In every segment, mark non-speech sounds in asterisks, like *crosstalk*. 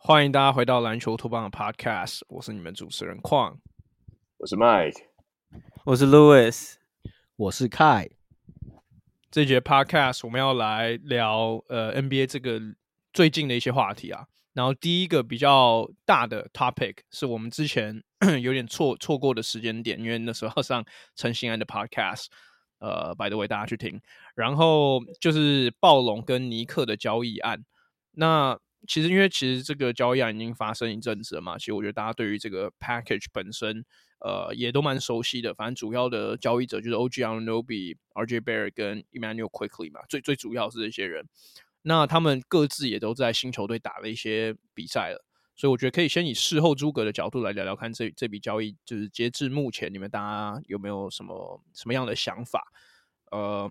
欢迎大家回到篮球托邦的 Podcast，我是你们主持人矿，我是 Mike，我是 Louis，我是 Kai。这节 Podcast 我们要来聊呃 NBA 这个最近的一些话题啊。然后第一个比较大的 topic 是我们之前 *clears throat* 有点错错过的时间点，因为那时候上陈信安的 Podcast，呃，by the way 大家去听。然后就是暴龙跟尼克的交易案，那。其实，因为其实这个交易案已经发生一阵子了嘛，其实我觉得大家对于这个 package 本身，呃，也都蛮熟悉的。反正主要的交易者就是 OG Anunoby、RJ Barrett 跟 Immanuel Quickly 嘛，最最主要是这些人。那他们各自也都在新球队打了一些比赛了，所以我觉得可以先以事后诸葛的角度来聊聊看这这笔交易，就是截至目前，你们大家有没有什么什么样的想法？呃。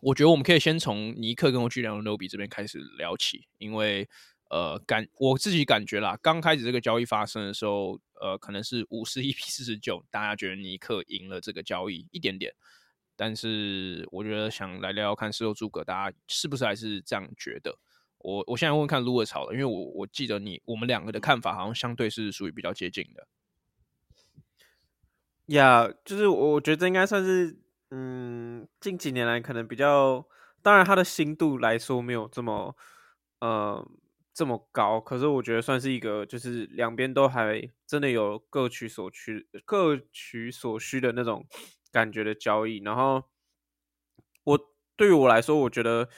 我觉得我们可以先从尼克跟 OG Anunoby 这边开始聊起，因为呃感我自己感觉啦，刚开始这个交易发生的时候，呃可能是五十一比四十九，大家觉得尼克赢了这个交易一点点，但是我觉得想来聊聊看事后诸葛，大家是不是还是这样觉得？我我现在问看 Louis 好了，因为我我记得你我们两个的看法好像相对是属于比较接近的。呀就是我觉得应该算是。嗯，近几年来可能比较，当然它的新度来说没有这么，呃，这么高。可是我觉得算是一个，就是两边都还真的有各取所需、各取所需的那种感觉的交易。然后我对于我来说，我觉得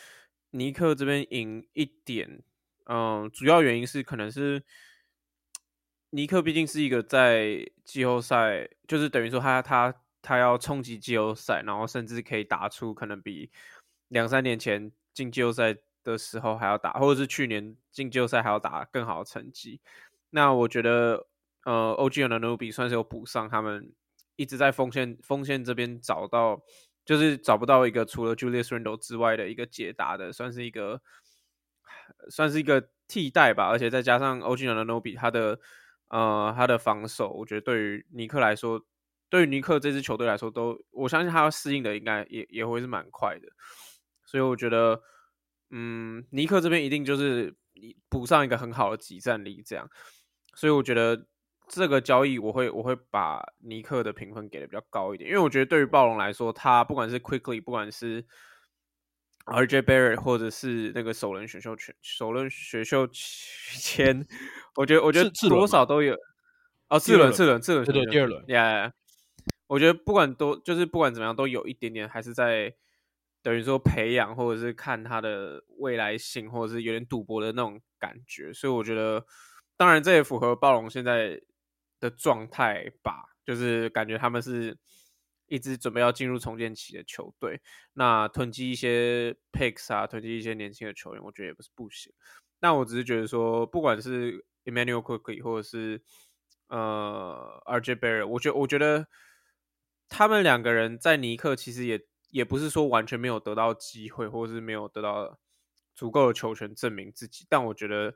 尼克这边赢一点，嗯、主要原因是可能是尼克毕竟是一个在季后赛，就是等于说他他。他要冲击季后赛，然后甚至可以打出可能比两三年前进季后赛的时候还要打，或者是去年进季后赛还要打更好的成绩。那我觉得，呃，OG Anunoby 算是有补上他们一直在锋线锋线这边找到，就是找不到一个除了 Julius Randle 之外的一个解答的，算是一个算是一个替代吧。而且再加上 OG Anunoby 他的呃他的防守，我觉得对于尼克来说。对于尼克这支球队来说，都我相信他要适应的应该也也会是蛮快的，所以我觉得，嗯，尼克这边一定就是补上一个很好的集战力，这样，所以我觉得这个交易我会我会把尼克的评分给的比较高一点，因为我觉得对于暴龙来说，他不管是 Quickly，不管是 RJ Barrett，或者是那个首轮选秀权、首轮选秀签，我觉得我觉得多少都有，哦，次轮次轮次轮对对第二轮，Yeah。我觉得不管多，就是不管怎么样，都有一点点还是在等于说培养，或者是看他的未来性，或者是有点赌博的那种感觉。所以我觉得，当然这也符合暴龙现在的状态吧，就是感觉他们是一直准备要进入重建期的球队。那囤积一些 picks 啊，囤积一些年轻的球员，我觉得也不是不行。那我只是觉得说，不管是 Immanuel Quickley 或者是呃 RJ Barry，我觉我觉得。他们两个人在尼克其实也也不是说完全没有得到机会，或者是没有得到足够的球权证明自己。但我觉得，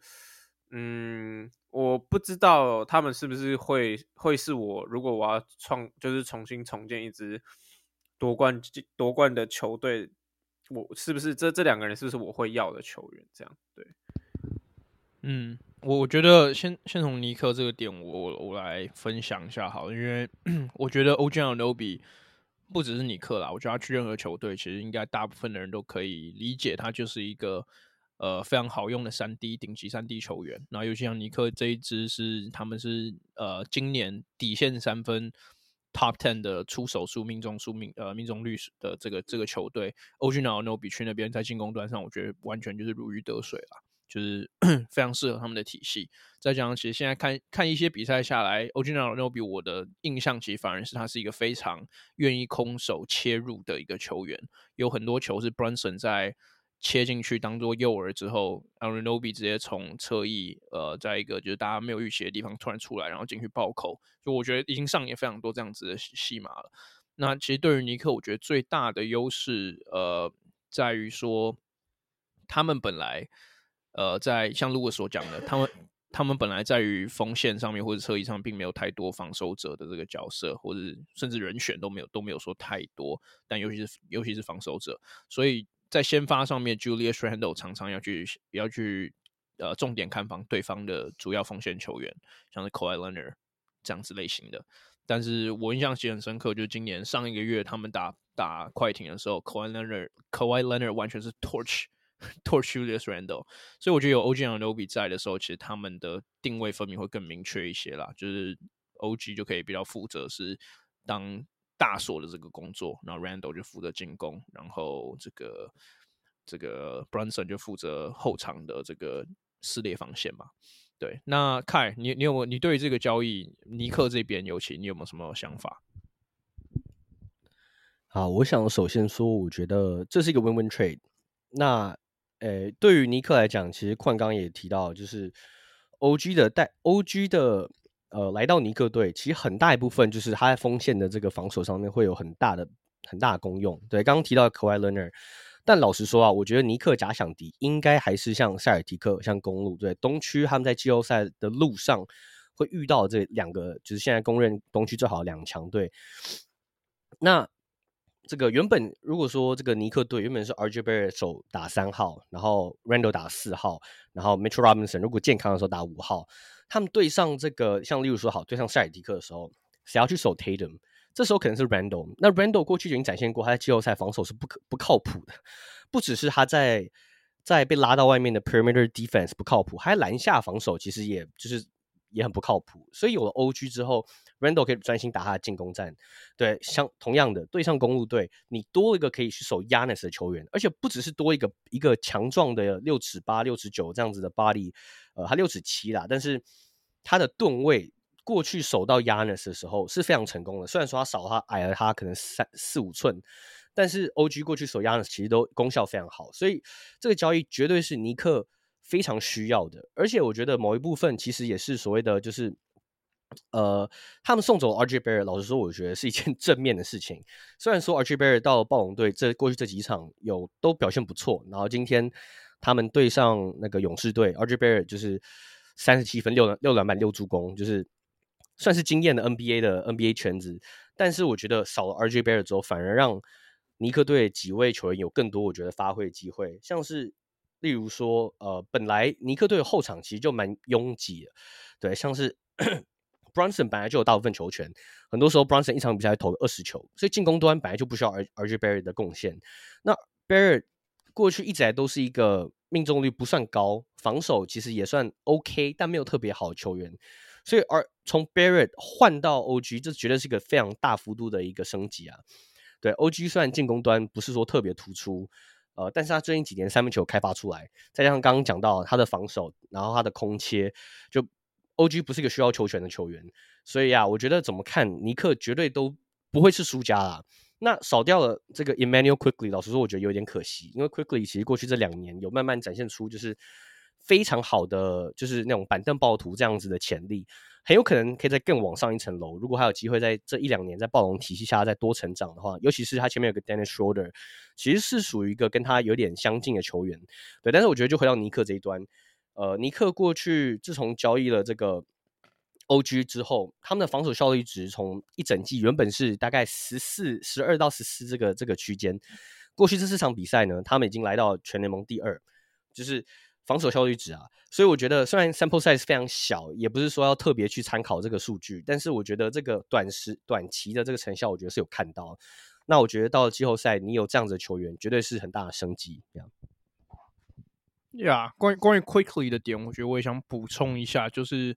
嗯，我不知道他们是不是会会是我如果我要创就是重新重建一支夺冠夺冠的球队，我是不是这这两个人是不是我会要的球员？这样对，嗯。我我觉得先先从尼克这个点我，我来分享一下好，因为 *clears throat* 我觉得 OG Anunoby 不只是尼克啦，我觉得他去任何球队，其实应该大部分的人都可以理解，他就是一个呃非常好用的三 D 顶级三 D 球员。然后尤其像尼克这一支是他们是呃今年底线三分 Top Ten 的出手数命中数命呃命中率的这个这个球队，OG Anunoby 去那边在进攻端上，我觉得完全就是如鱼得水了。就是 *coughs* 非常适合他们的体系。再加上，其实现在看看一些比赛下来，Oginal Nobby 我的印象其实反而是他是一个非常愿意空手切入的一个球员。有很多球是 Brunson 在切进去当做诱饵之后，Anunoby 直接从侧翼呃，在一个就是大家没有预期的地方突然出来，然后进去爆扣。就我觉得已经上演非常多这样子的戏码了。那其实对于尼克，我觉得最大的优势呃，在于说他们本来。呃，在像如果所讲的，他们他们本来在于锋线上面或者侧翼上并没有太多防守者的这个角色，或者甚至人选都没有都没有说太多，但尤其是尤其是防守者，所以在先发上面，Julius Randle 常常要去要去呃重点看防对方的主要锋线球员，像是 Kawhi Leonard 这样子类型的。但是我印象其实很深刻，就是今年上一个月他们打打快艇的时候，Kawhi Leonard Kawhi Leonard 完全是 torch。*laughs* Torch Julius Randle，所以我觉得有 OG Anunoby 在的时候，其实他们的定位分明会更明确一些啦。就是 OG 就可以比较负责是当大锁的这个工作，然后 Randall 就负责进攻，然后这个这个 Brunson 就负责后场的这个撕裂防线嘛。对，那 Kai，你你有没有你对于这个交易尼克这边尤其你有没有什么想法？好，我想首先说，我觉得这是一个 Win-Win Trade。那诶，对于尼克来讲，其实矿刚也提到，就是 OG 的带 OG 的呃来到尼克队，其实很大一部分就是他在锋线的这个防守上面会有很大的很大的功用。对，刚刚提到 k a w a i l e n a r 但老实说啊，我觉得尼克假想敌应该还是像塞尔提克、像公路，对，东区他们在季后赛的路上会遇到这两个，就是现在公认东区最好的两强队。那这个原本如果说这个尼克队原本是 RJ Barrett 守打三号，然后 Randle 打四号，然后 Mitchell Robinson 如果健康的时候打五号，他们对上这个像例如说好对上塞尔迪克的时候，谁要去守 Tatum？这时候可能是 Randle。那 Randle 过去已经展现过他在季后赛防守是不可不靠谱的，不只是他在在被拉到外面的 Perimeter Defense 不靠谱，还篮下防守其实也就是也很不靠谱。所以有了 OG 之后。，Randall 可以专心打他的进攻战，对，像同样的对上公路队，你多了一个可以去守 Yanis 的球员，而且不只是多一个一个强壮的六尺八、六尺九这样子的 body，呃，他六尺七啦，但是他的吨位过去守到 Yanis 的时候是非常成功的。虽然说他少他矮了他可能三四五寸，但是 OG 过去守 Yanis 其实都功效非常好，所以这个交易绝对是尼克非常需要的。而且我觉得某一部分其实也是所谓的就是。呃，他们送走 RJ Barrett，老实说，我觉得是一件 *laughs* 正面的事情。虽然说 RJ Barrett 到暴龙队这过去这几场有都表现不错，然后今天他们对上那个勇士队，RJ Barrett 就是三十七分六六篮板六助攻，就是算是惊艳的 NBA 的 NBA 圈子。但是我觉得少了 RJ Barrett 之后，反而让尼克队几位球员有更多我觉得发挥的机会，像是例如说，呃，本来尼克队的后场其实就蛮拥挤的，对，像是。*clears throat* Brunson 本来就有大部分球权，很多时候 Brunson 一场比赛投二十球，所以进攻端本来就不需要 RJ Barrett 的贡献。那 Barrett 过去一直来都是一个命中率不算高，防守其实也算 OK，但没有特别好的球员。所以而从 Barrett 换到 OG，这绝对是一个非常大幅度的一个升级啊。对，OG 虽然进攻端不是说特别突出，呃，但是他最近几年三分球开发出来，再加上刚刚讲到他的防守，然后他的空切就。OG 不是一个需要球权的球员，所以啊，我觉得怎么看尼克绝对都不会是输家啦。那少掉了这个 Emmanuel Quickly，老实说，我觉得有点可惜，因为 Quickly 其实过去这两年有慢慢展现出就是非常好的，就是那种板凳暴徒这样子的潜力，很有可能可以再更往上一层楼。如果还有机会在这一两年在暴龙体系下再多成长的话，尤其是他前面有个 Dennis Schroder，其实是属于一个跟他有点相近的球员。对，但是我觉得就回到尼克这一端。呃，尼克过去自从交易了这个 OG 之后，他们的防守效率值从一整季原本是大概十四、十二到十四这个这个区间，过去这四场比赛呢，他们已经来到全联盟第二，就是防守效率值啊。所以我觉得，虽然 sample size 非常小，也不是说要特别去参考这个数据，但是我觉得这个短时短期的这个成效，我觉得是有看到。那我觉得到了季后赛，你有这样子的球员，绝对是很大的升级。这样。呀、yeah，关于关于 quickly 的点，我觉得我也想补充一下，就是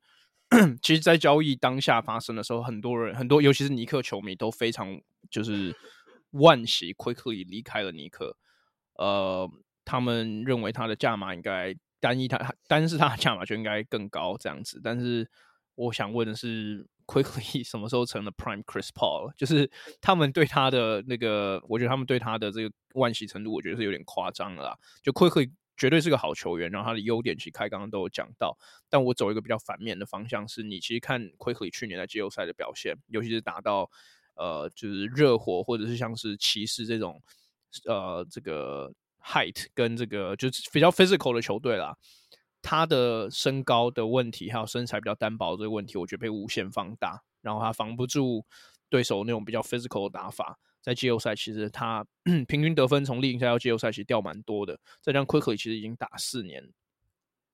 *clears throat* 其实，在交易当下发生的时候，很多人很多，尤其是尼克球迷都非常就是惋惜 quickly 离开了尼克。呃，他们认为他的价码应该单一他单是他的价码就应该更高这样子。但是我想问的是，Quickly *laughs* 什么时候成了 Prime Chris Paul？*laughs* 就是他们对他的那个，我觉得他们对他的这个惋惜程度，我觉得是有点夸张了啦。就 Quickly。绝对是个好球员，然后他的优点其实开刚刚都有讲到，但我走一个比较反面的方向，是你其实看 Quickly 去年在季后赛的表现，尤其是打到呃就是热火或者是像是骑士这种呃这个 height 跟这个就是比较 physical 的球队啦，他的身高的问题，还有身材比较单薄这个问题，我觉得被无限放大，然后他防不住对手那种比较 physical 的打法。在季后赛，其实他 *clears throat* 平均得分从例行赛到季后赛其实掉蛮多的。再加上 Quickly 其实已经打四年，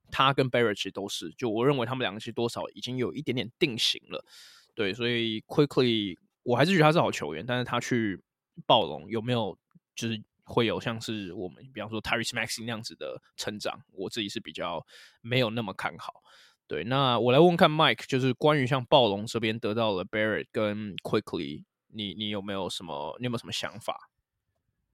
他跟 Barrett 其实都是，就我认为他们两个其实多少已经有一点点定型了。对，所以 Quickly 我还是觉得他是好球员，但是他去暴龙有没有就是会有像是我们比方说 Tyrese Maxey 那样子的成长，我自己是比较没有那么看好。对，那我来问问看 Mike，就是关于像暴龙这边得到了 Barrett 跟 Quickley。你你有没有什么？你有没有什么想法？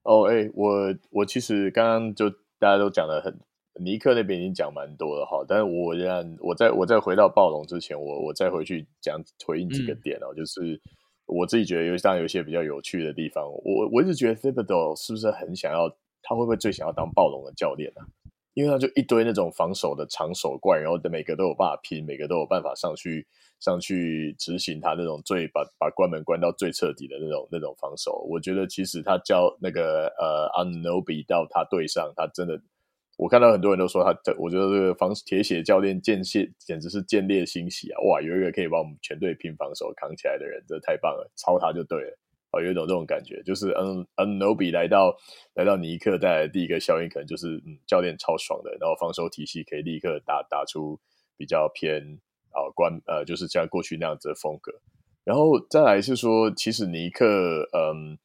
哦，哎，我我其实刚刚就大家都讲的很，尼克那边已经讲蛮多了哈。但是我仍然，我在我在回到暴龙之前，我我再回去讲回应几个点哦，嗯、就是我自己觉得，尤其当有一些比较有趣的地方，我我一直觉得 Thibodeau 是不是很想要，他会不会最想要当暴龙的教练呢、啊？因为他就一堆那种防守的长手怪，然后每个都有办法拼，每个都有办法上去。上去执行他那种最把把关门关到最彻底的那种那种防守，我觉得其实他教那个呃 Anunoby 到他队上，他真的，我看到很多人都说他，我觉得这个防铁血教练见血简直是见猎欣喜啊！哇，有一个可以把我们全队拼防守扛起来的人，这太棒了，抄他就对了。哦，有一种这种感觉，就是 Anunoby 来到来到尼克带来的第一个效应，可能就是嗯，教练超爽的，然后防守体系可以立刻打打出比较偏。啊，关呃，就是像过去那样子的风格，然后再来是说，其实尼克嗯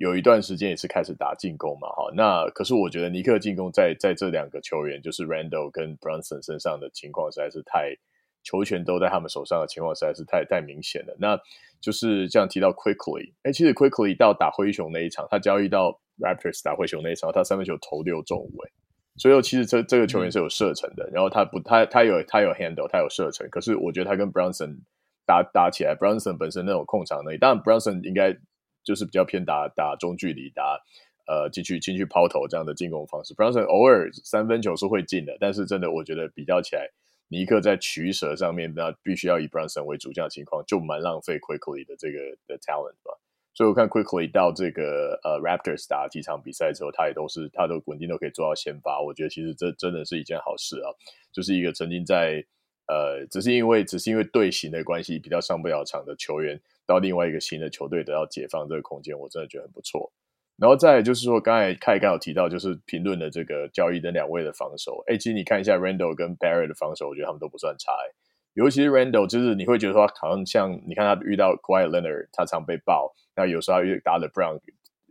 有一段时间也是开始打进攻嘛，哈，那可是我觉得尼克进攻在在这两个球员，就是 Randall 跟 Brunson 身上的情况实在是太球权都在他们手上的情况实在是太太明显了。那就是这样提到 Quickley，哎，其实 Quickley 到打灰熊那一场，他交易到 Raptors 打灰熊那一场，他三分球投六中五，哎。所以其实这这个球员是有射程的，嗯、然后他不他他有他有 handle，他有射程。可是我觉得他跟 Brunson 打打起来，Brunson 本身那种控场能力，当然 Brunson 应该就是比较偏打打中距离，打呃进去进去抛投这样的进攻方式。Brunson 偶尔三分球是会进的，但是真的我觉得比较起来，尼克在取舍上面，那必须要以 Brunson 为主，这样的情况就蛮浪费 Quickly 的这个的 talent 吧。所以我看 Quickly 到这个呃 Raptors 打几场比赛之后，他也都是他都稳定都可以做到先发。我觉得其实这真的是一件好事啊，就是一个曾经在呃只是因为只是因为队形的关系比较上不了场的球员，到另外一个新的球队得到解放这个空间，我真的觉得很不错。然后再就是说，刚才凯刚有提到，就是评论的这个交易的两位的防守，哎，其实你看一下 Randle 跟 Barry 的防守，我觉得他们都不算差。尤其是 Randle，就是你会觉得说，好像像你看他遇到 Quiet Leonard，他常被爆。那有时候他遇打 The Brown，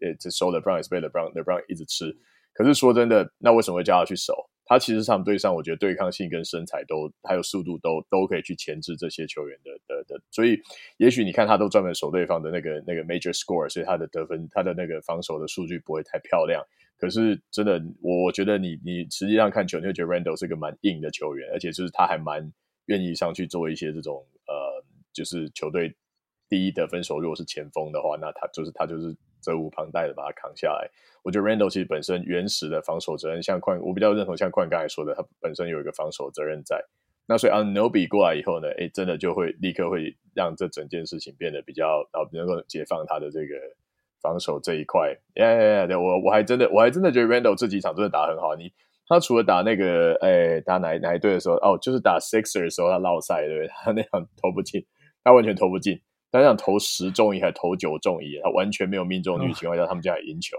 呃，这守 The Brown 也是被 The Brown The Brown 一直吃。可是说真的，那为什么会叫他去守？他其实上对上，我觉得对抗性跟身材都还有速度都都可以去牵制这些球员的的的。所以，也许你看他都专门守对方的那个那个 major score，所以他的得分、他的那个防守的数据不会太漂亮。可是真的，我我觉得你你实际上看球，你会觉得 Randle 是个蛮硬的球员，而且就是他还蛮。愿意上去做一些这种呃，就是球队第一得分手，如果是前锋的话，那他就是他就是责无旁贷的把他扛下来。我觉得 Randall 其实本身原始的防守责任，像矿，我比较认同像矿刚才说的，他本身有一个防守责任在。那所以 Anunoby 过来以后呢，诶，真的就会立刻会让这整件事情变得比较，然后能够解放他的这个防守这一块。耶耶耶！我我还真的我还真的觉得 Randall 这几场真的打很好。你。他除了打那个，哎，打哪哪一队的时候，哦，就是打 Sixers 的时候，他落赛，对不对？他那样投不进，他完全投不进。他想投十中一还投九中一，他完全没有命中率情况下，他们家也赢球，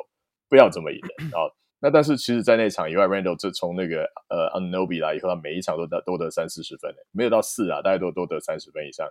不要这么赢的啊、哦！那但是其实，在那场以外，Randle 这从那个呃 Anunoby 来以后，他每一场都得都得三四十分，没有到四啊，大家都都得三十分以上。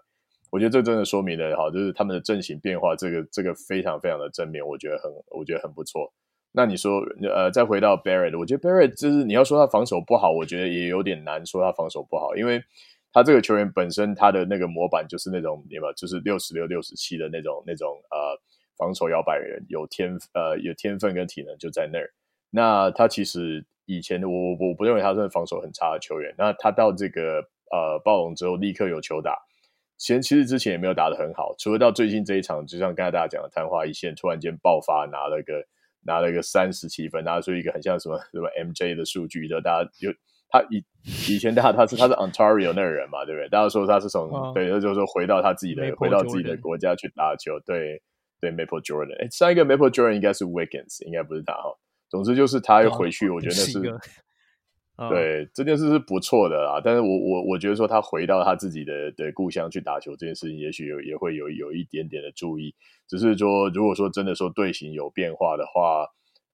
我觉得这真的说明了哈，就是他们的阵型变化，这个这个非常非常的正面，我觉得很我觉得很不错。那你说，呃，再回到 Barrett，我觉得 Barrett 就是你要说他防守不好，我觉得也有点难说他防守不好，因为他这个球员本身他的那个模板就是那种，对吧？就是六十六、六十七的那种、那种呃防守摇摆人，有天呃有天分跟体能就在那儿。那他其实以前我我我不认为他是防守很差的球员。那他到这个呃暴龙之后，立刻有球打，前其实之前也没有打得很好，除了到最近这一场，就像刚才大家讲的昙花一现，突然间爆发拿了个。拿了一个三十七分，拿出一个很像什么什么 MJ 的数据的，大家就他以以前他他是他是 *laughs* Ontario 那个人嘛，对不对？大家说他是从、哦、对，他就是说回到他自己的回到自己的国家去打球，对对 Maple Jordan，哎，上一个 Maple Jordan 应该是 Wiggins，应该不是他哈。总之就是他又回去，哦、我觉得那是 *laughs* 对，这件事是不错的啦。但是我我我觉得说他回到他自己的的故乡去打球这件事情，也许有也会有有一点点的注意。只是说，如果说真的说队形有变化的话，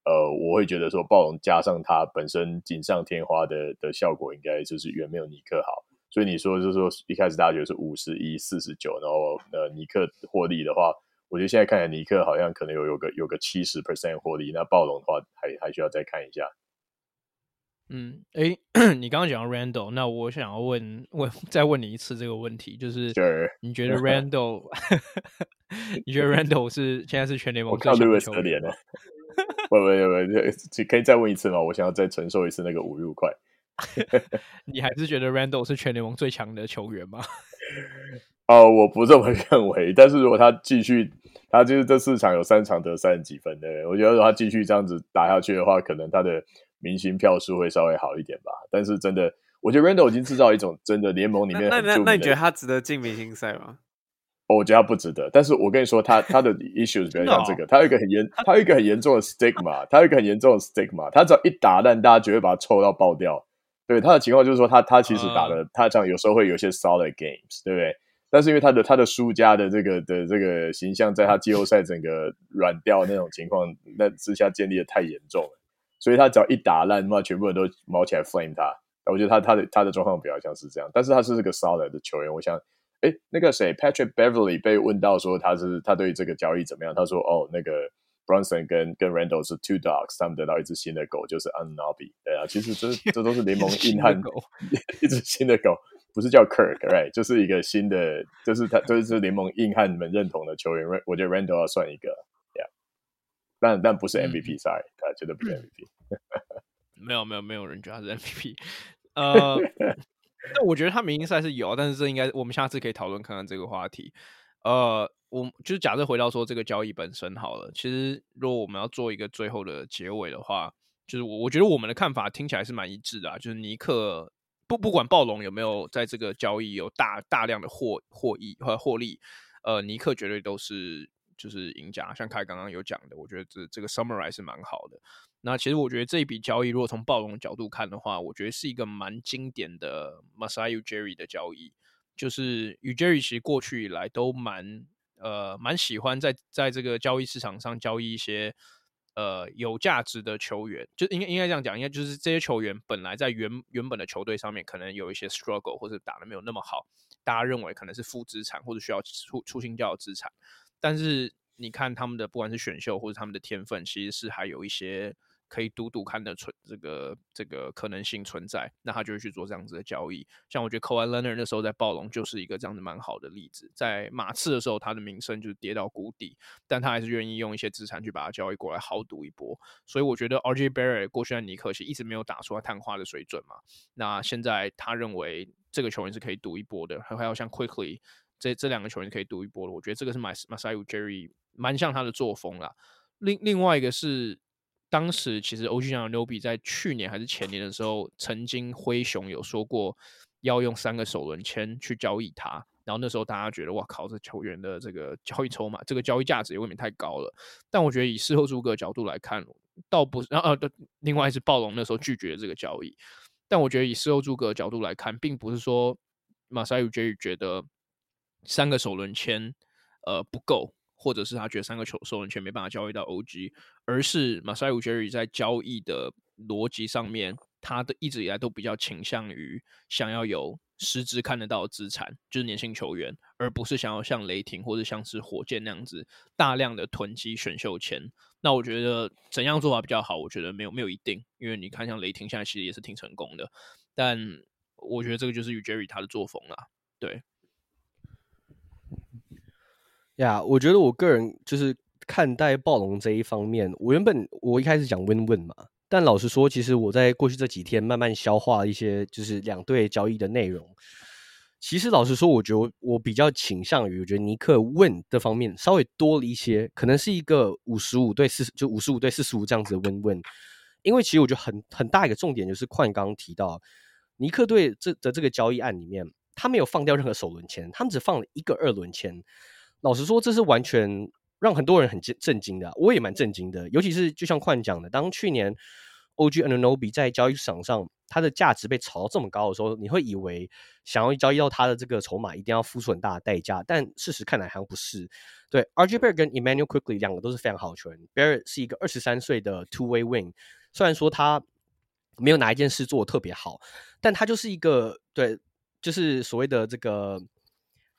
呃，我会觉得说暴龙加上他本身锦上添花的的效果，应该就是远没有尼克好。所以你说就是说一开始大家觉得是五十一四十九，然后呃尼克获利的话，我觉得现在看来尼克好像可能有有个有个七十 percent 获利，那暴龙的话还还需要再看一下。嗯，哎，*clears throat* 你刚刚讲到 Randle，那我想要问问再问你一次这个问题，就是你觉得 Randle，*laughs* 你觉得 Randle 是现在是全联盟最强的球员吗？不不不，可以再问一次吗？我想要再承受一次那个五十五块。*laughs* 你还是觉得 Randall 是全联盟最强的球员吗？*laughs* 哦，我不这么认为。但是如果他继续，他就是这四场有三场得三十几分的，我觉得如果他继续这样子打下去的话，可能他的。明星票数会稍微好一点吧，但是真的，我觉得 Randall 已经制造一种真的联盟里面。那那那你觉得他值得进明星赛吗？我觉得他不值得。但是我跟你说，他他的 issues 比较像这个，他有一个很严，他有一个很严重的 stigma，他有一个很严重的 stigma，他只要一打烂，大家绝对把他臭到爆掉。对他的情况就是说他，他他其实打的，嗯、他这样有时候会有些 solid games，对不对？但是因为他的他的输家的这个的这个形象，在他季后赛整个软掉那种情况那之下建立的太严重了。所以他只要一打烂，那全部人都毛起来 flame 他。我觉得他他的他的状况比较像是这样，但是他是这个 solid 的球员。我想，哎，那个谁，Patrick Beverly 被问到说他是他对这个交易怎么样？他说，哦，那个 Bronson 跟跟 Randall 是 two dogs，他们得到一只新的狗，就是 Anunoby。对啊，其实这这都是联盟硬汉狗，*laughs* 一只新的狗，不是叫 Kirk，right？就是一个新的，就是他就是联盟硬汉们认同的球员。我觉得 Randall 要算一个。但但不是 MVP，sorry，他绝对不是 MVP。没有没有没有人觉得他是 MVP。呃，那我觉得他明星赛是有，但是这应该我们下次可以讨论看看这个话题。呃，我就是假设回到说这个交易本身好了，其实如果我们要做一个最后的结尾的话，就是我我觉得我们的看法听起来是蛮一致的啊，就是尼克不不管暴龙有没有在这个交易有大大量的获获益和获利，呃，尼克绝对都是。就是赢家，像凯刚刚有讲的，我觉得这这个 summarize 是蛮好的。那其实我觉得这一笔交易，如果从暴龙角度看的话，我觉得是一个蛮经典的 Masai Ujiri 的交易。就是 Ujiri 其实过去以来都蛮呃蛮喜欢在在这个交易市场上交易一些呃有价值的球员，就应该应该这样讲，应该就是这些球员本来在原原本的球队上面可能有一些 struggle 或者打得没有那么好，大家认为可能是负资产或者需要出出新掉的资产。但是你看他们的不管是选秀或者他们的天分，其实是还有一些可以赌赌看的存这个这个可能性存在，那他就会去做这样子的交易。像我觉得 Kawhi Leonard 那时候在暴龙就是一个这样子蛮好的例子，在马刺的时候他的名声就是跌到谷底，但他还是愿意用一些资产去把它交易过来豪赌一波。所以我觉得 RJ Barrett 过去在尼克其实一直没有打出来探花的水准嘛，那现在他认为这个球员是可以赌一波的，还有像 Quickly。这这两个球员可以赌一波了，我觉得这个是 Masai Ujiri 蛮像他的作风啦。另另外一个是，当时其实 OG 讲的 Anunoby 在去年还是前年的时候，曾经灰熊有说过要用三个首轮签去交易他，然后那时候大家觉得哇靠，这球员的这个交易筹码，这个交易价值也未免太高了。但我觉得以事后诸葛角度来看，倒不是，然后呃，另外是暴龙那时候拒绝这个交易，但我觉得以事后诸葛角度来看，并不是说 Masai Ujiri 觉得。三个首轮签，呃，不够，或者是他觉得三个球首轮签没办法交易到 OG，而是 Masai Ujiri 在交易的逻辑上面，他的一直以来都比较倾向于想要有实质看得到的资产，就是年轻球员，而不是想要像雷霆或者像是火箭那样子大量的囤积选秀签。那我觉得怎样做法比较好？我觉得没有没有一定，因为你看像雷霆现在其实也是挺成功的，但我觉得这个就是 Ujiri 他的作风啦，对。呀我觉得我个人就是看待暴龙这一方面，我原本我一开始讲 win win 嘛，但老实说，其实我在过去这几天慢慢消化一些就是两队交易的内容。其实老实说，我觉得我比较倾向于，我觉得尼克 win 这方面稍微多了一些，可能是一个五十五对四十，就五十五对四十五这样子的 win win。因为其实我觉得很很大一个重点就是，矿刚刚提到尼克队这的这个交易案里面，他没有放掉任何首轮签，他们只放了一个二轮签。老实说，这是完全让很多人很震震惊的，我也蛮震惊的。尤其是就像矿讲的，当去年 OG Anunoby 在交易市场上，它的价值被炒到这么高的时候，你会以为想要交易到它的这个筹码，一定要付出很大的代价。但事实看来好像不是。对，RJ Barrett 跟 Immanuel Quickly 两个都是非常好的球员。Bear 是一个二十三岁的 Two Way Wing，虽然说他没有哪一件事做的特别好，但他就是一个对，就是所谓的这个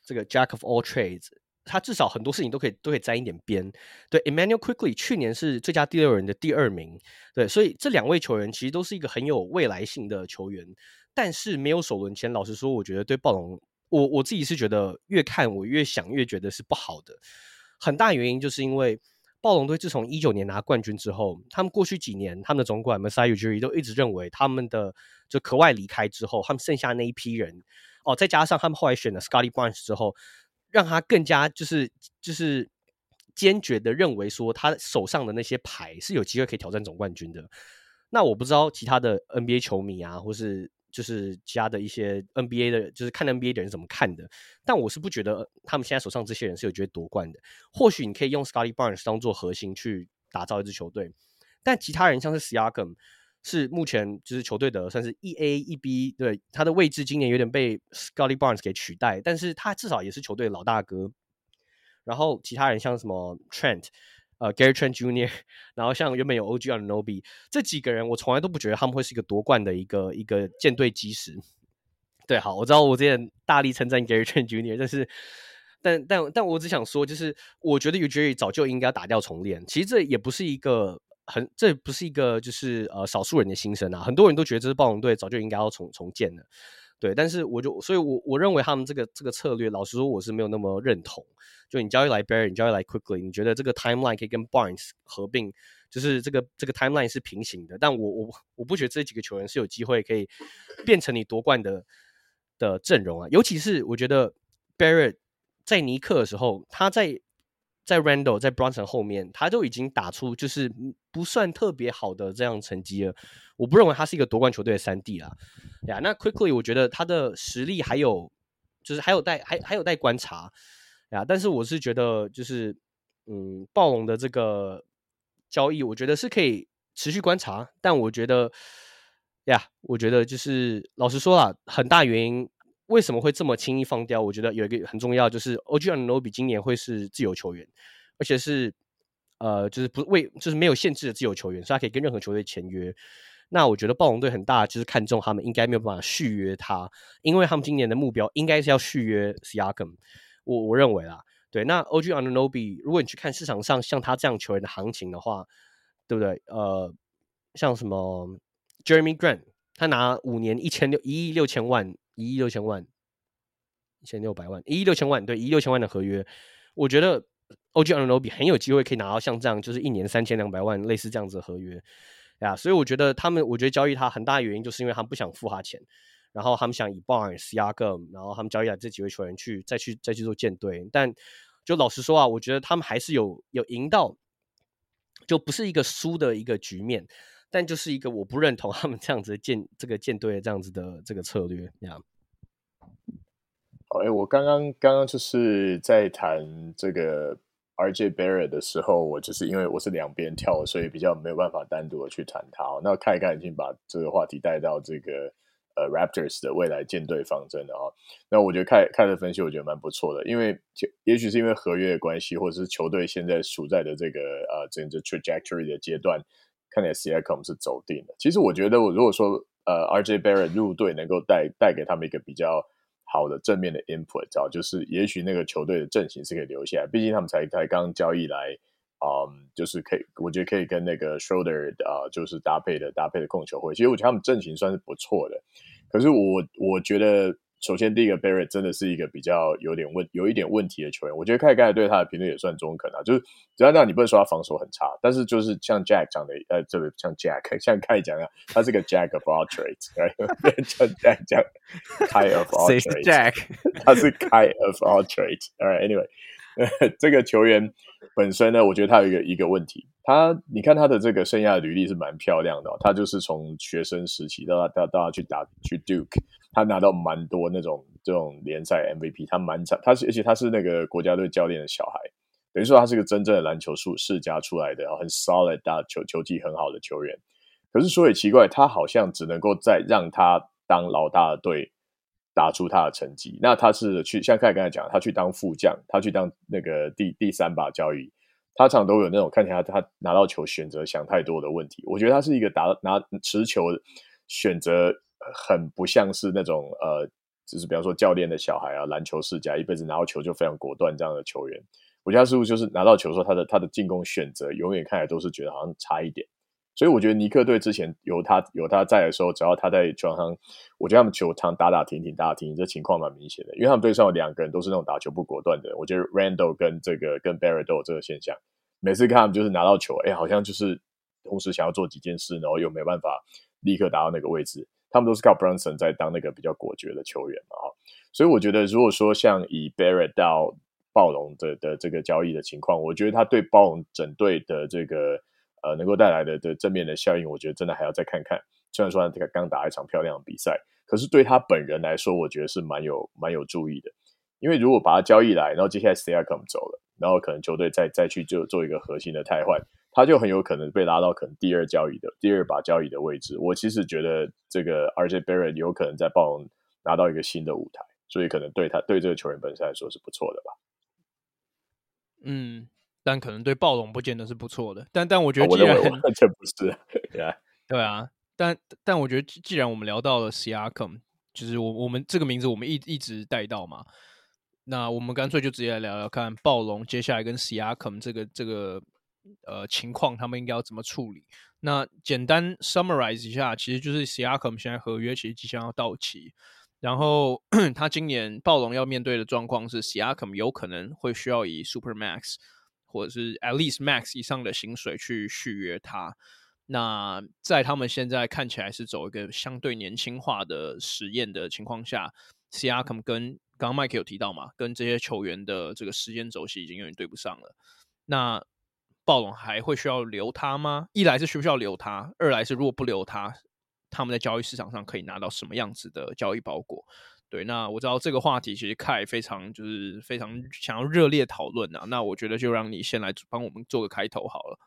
这个 Jack of all trades。他至少很多事情都可以都可以沾一点边。对，Immanuel Quickly 去年是最佳第六人的第二名。对，所以这两位球员其实都是一个很有未来性的球员，但是没有首轮签。老实说，我觉得对暴龙，我我自己是觉得越看我越想越觉得是不好的。很大原因就是因为暴龙队自从一九年拿冠军之后，他们过去几年他们的总管 Masai Ujiri 都一直认为他们的就可外离开之后，他们剩下那一批人哦，再加上他们后来选了 Scotty Barnes 之后。让他更加就是就是坚决的认为说，他手上的那些牌是有机会可以挑战总冠军的。那我不知道其他的 NBA 球迷啊，或是就是其他的一些 NBA 的，就是看 NBA 的人怎么看的。但我是不觉得他们现在手上这些人是有机会夺冠的。或许你可以用 Scotty Barnes 当做核心去打造一支球队，但其他人像是 Siakam。是目前就是球队的算是一 A 一 B，对，他的位置今年有点被 Scotty Barnes 给取代，但是他至少也是球队老大哥。然后其他人像什么 Trent，呃，Gary Trent Jr.，*laughs* 然后像原本有 OG Anunoby 这几个人，我从来都不觉得他们会是一个夺冠的一个一个舰队基石。对，好，我知道我之前大力称赞 Gary Trent Jr.，但是但但但我只想说，就是我觉得 u j r 早就应该打掉重练。其实这也不是一个。很，这不是一个就是呃少数人的心声啊，很多人都觉得这支暴龙队早就应该要重重建了，对，但是我就所以我，我认为他们这个这个策略，老实说我是没有那么认同。就你交易来 Barry，你交易来 Quickly，你觉得这个 timeline 可以跟 Barnes 合并，就是这个这个 timeline 是平行的，但我我我不觉得这几个球员是有机会可以变成你夺冠的的阵容啊，尤其是我觉得 Barry 在尼克的时候，他在。在 Randle 在 Bronson 后面，他都已经打出就是不算特别好的这样成绩了。我不认为他是一个夺冠球队的三 D 啦。呀，那 Quickly 我觉得他的实力还有就是还有待还还有待观察呀。但是我是觉得就是嗯，暴龙的这个交易，我觉得是可以持续观察。但我觉得呀，我觉得就是老实说啦，很大原因。为什么会这么轻易放掉？我觉得有一个很重要，就是 OG Anunoby 今年会是自由球员，而且是呃，就是不为就是没有限制的自由球员，所以他可以跟任何球队签约。那我觉得暴龙队很大就是看中他们，应该没有办法续约他，因为他们今年的目标应该是要续约 Siakam。我我认为啦，对。那 OG Anunoby，如果你去看市场上像他这样球员的行情的话，对不对？呃，像什么 Jeremy Grant，他拿五年一千六一亿六千万。一亿六千万，一千六百万，一亿六千万，对，一亿六千万的合约，我觉得 OG Anunoby 很有机会可以拿到像这样，就是一年三千两百万，类似这样子的合约呀。所以我觉得他们，我觉得交易他很大的原因就是因为他们不想付他钱，然后他们想以 Barnes、Siakam，然后他们交易了这几位球员去再去再去做建队。但就老实说啊，我觉得他们还是有有赢到，就不是一个输的一个局面。但就是一个我不认同他们这样子建这个建队这样子的这个策略，这样。好，哎，我刚刚刚刚就是在谈这个 RJ Barrett 的时候，我就是因为我是两边跳，所以比较没有办法单独的去谈他。那看一看已经把这个话题带到这个呃 Raptors 的未来建队方针了啊。那我觉得看看的分析，我觉得蛮不错的，因为也许是因为合约的关系，或者是球队现在处在的这个呃整个 trajectory 的阶段。看来 Siakam 是走定了。其实我觉得，我如果说呃 RJ Barrett 入队能够带带给他们一个比较好的正面的 input，然后就是也许那个球队的阵型是可以留下来。毕竟他们才才刚交易来，嗯，就是可以，我觉得可以跟那个 Schroeder 啊、就是搭配的搭配的控球会。其实我觉得他们阵型算是不错的。可是我我觉得。首先，第一个 Barrett 真的是一个比较有点问、有一点问题的球员。我觉得凯凯对他的评论也算中肯啊，就是只要让你不能说他防守很差，但是就是像 Jack 讲的，呃，这个像 Jack，*laughs* 像凯讲的，他是个 Jack of all trades，right？*laughs* 像 Jack 讲 Kai of all trades，*laughs* 他是 Kai of all trades，all right，anyway。这个球员本身呢，我觉得他有一个一个问题，他你看他的这个生涯履历是蛮漂亮的，哦，他就是从学生时期到他到到他去打去 Duke，他拿到蛮多那种这种联赛 MVP，他蛮惨，他是而且他是那个国家队教练的小孩，等于说他是个真正的篮球术世家出来的，很 solid 打球球技很好的球员。可是说也奇怪，他好像只能够在让他当老大的队打出他的成绩。那他是去像凯刚才讲，他去当副将，他去当那个第第三把交椅，他常常都有那种看起来他拿到球选择想太多的问题。我觉得他是一个打拿持球选择很不像是那种呃，就是比方说教练的小孩啊，篮球世家一辈子拿到球就非常果断这样的球员。我家师傅就是拿到球的时候，他的他的进攻选择永远看来都是觉得好像差一点。所以我觉得尼克队之前有他有他在的时候，只要他在球场上，我觉得他们球场打打停停打打停停，这情况蛮明显的。因为他们队上有两个人都是那种打球不果断的。我觉得 Randle 跟这个跟 Barrett 都有这个现象。每次看他们就是拿到球，哎，好像就是同时想要做几件事，然后又没办法立刻达到那个位置。他们都是靠 Brunson 在当那个比较果决的球员嘛，所以我觉得如果说像以 Barrett 到暴龙的的这个交易的情况，我觉得他对暴龙整队的这个。呃，能够带来的的正面的效应，我觉得真的还要再看看。虽然说他刚打一场漂亮的比赛，可是对他本人来说，我觉得是蛮有蛮有注意的。因为如果把他交易来，然后接下来 Siakam 走了，然后可能球队再再去就做一个核心的汰换，他就很有可能被拉到可能第二交易的第二把交易的位置。我其实觉得这个 RJ Barrett 有可能在暴龙拿到一个新的舞台，所以可能对他对这个球员本身来说是不错的吧。嗯。但可能对暴龙不见得是不错的，但 *laughs* *laughs* 但我觉得既然、哦、这不是，对啊，但但我觉得既然我们聊到了 Siakam，就是我我们这个名字我们一一直带到嘛，那我们干脆就直接来聊聊看暴龙接下来跟 Siakam 这个这个呃情况，他们应该要怎么处理。那简单 summarize 一下，其实就是 Siakam 现在合约其实即将要到期，然后 *clears throat* 他今年暴龙要面对的状况是 Siakam 有可能会需要以 Supermax。或者是 at least max 以上的薪水去续约他，那在他们现在看起来是走一个相对年轻化的实验的情况下，Siakam 跟刚刚 Mike 有提到嘛，跟这些球员的这个时间轴系已经有点对不上了。那暴龙还会需要留他吗？一来是需不需要留他，二来是如果不留他，他们在交易市场上可以拿到什么样子的交易包裹？对，那我知道这个话题其实凯非常就是非常想要热烈讨论啊。那我觉得就让你先来帮我们做个开头好了。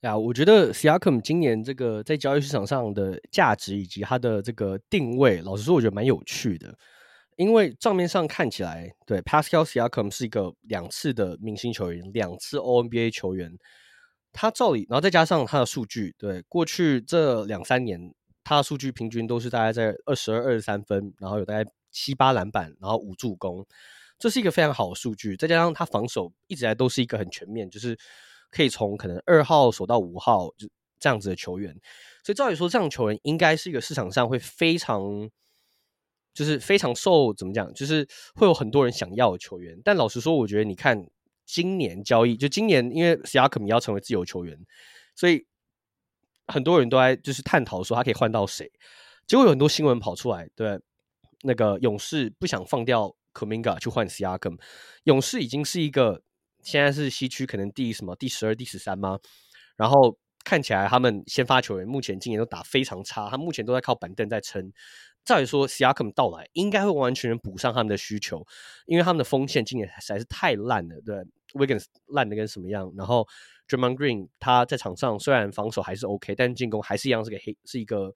呀，我觉得 Siakam 今年这个在交易市场上的价值以及它的这个定位，老实说，我觉得蛮有趣的。因为账面上看起来，对 Pascal Siakam 是一个两次的明星球员，两次 O N B A 球员。他照理，然后再加上他的数据，对过去这两三年。他的数据平均都是大概在二十二、二十三分，然后有大概七八篮板，然后五助攻，这是一个非常好的数据。再加上他防守一直来都是一个很全面，就是可以从可能二号守到五号，就这样子的球员。所以照理说，这样球员应该是一个市场上会非常，就是非常受怎么讲，就是会有很多人想要的球员。但老实说，我觉得你看今年交易，就今年因为 Siakam 要成为自由球员，所以。很多人都在就是探讨说他可以换到谁，结果有很多新闻跑出来，对，那个勇士不想放掉 Kuminga 去换 Siakam，勇士已经是一个现在是西区可能第什么第十二、第十三吗？然后看起来他们先发球员目前今年都打非常差，他目前都在靠板凳在撑。照理说 Siakam 到来应该会完全补上他们的需求，因为他们的锋线今年实在是太烂了，对，Wiggins 烂的跟什么样，然后。d r a m o n Green 他在场上虽然防守还是 OK，但进攻还是一样是个黑，是一个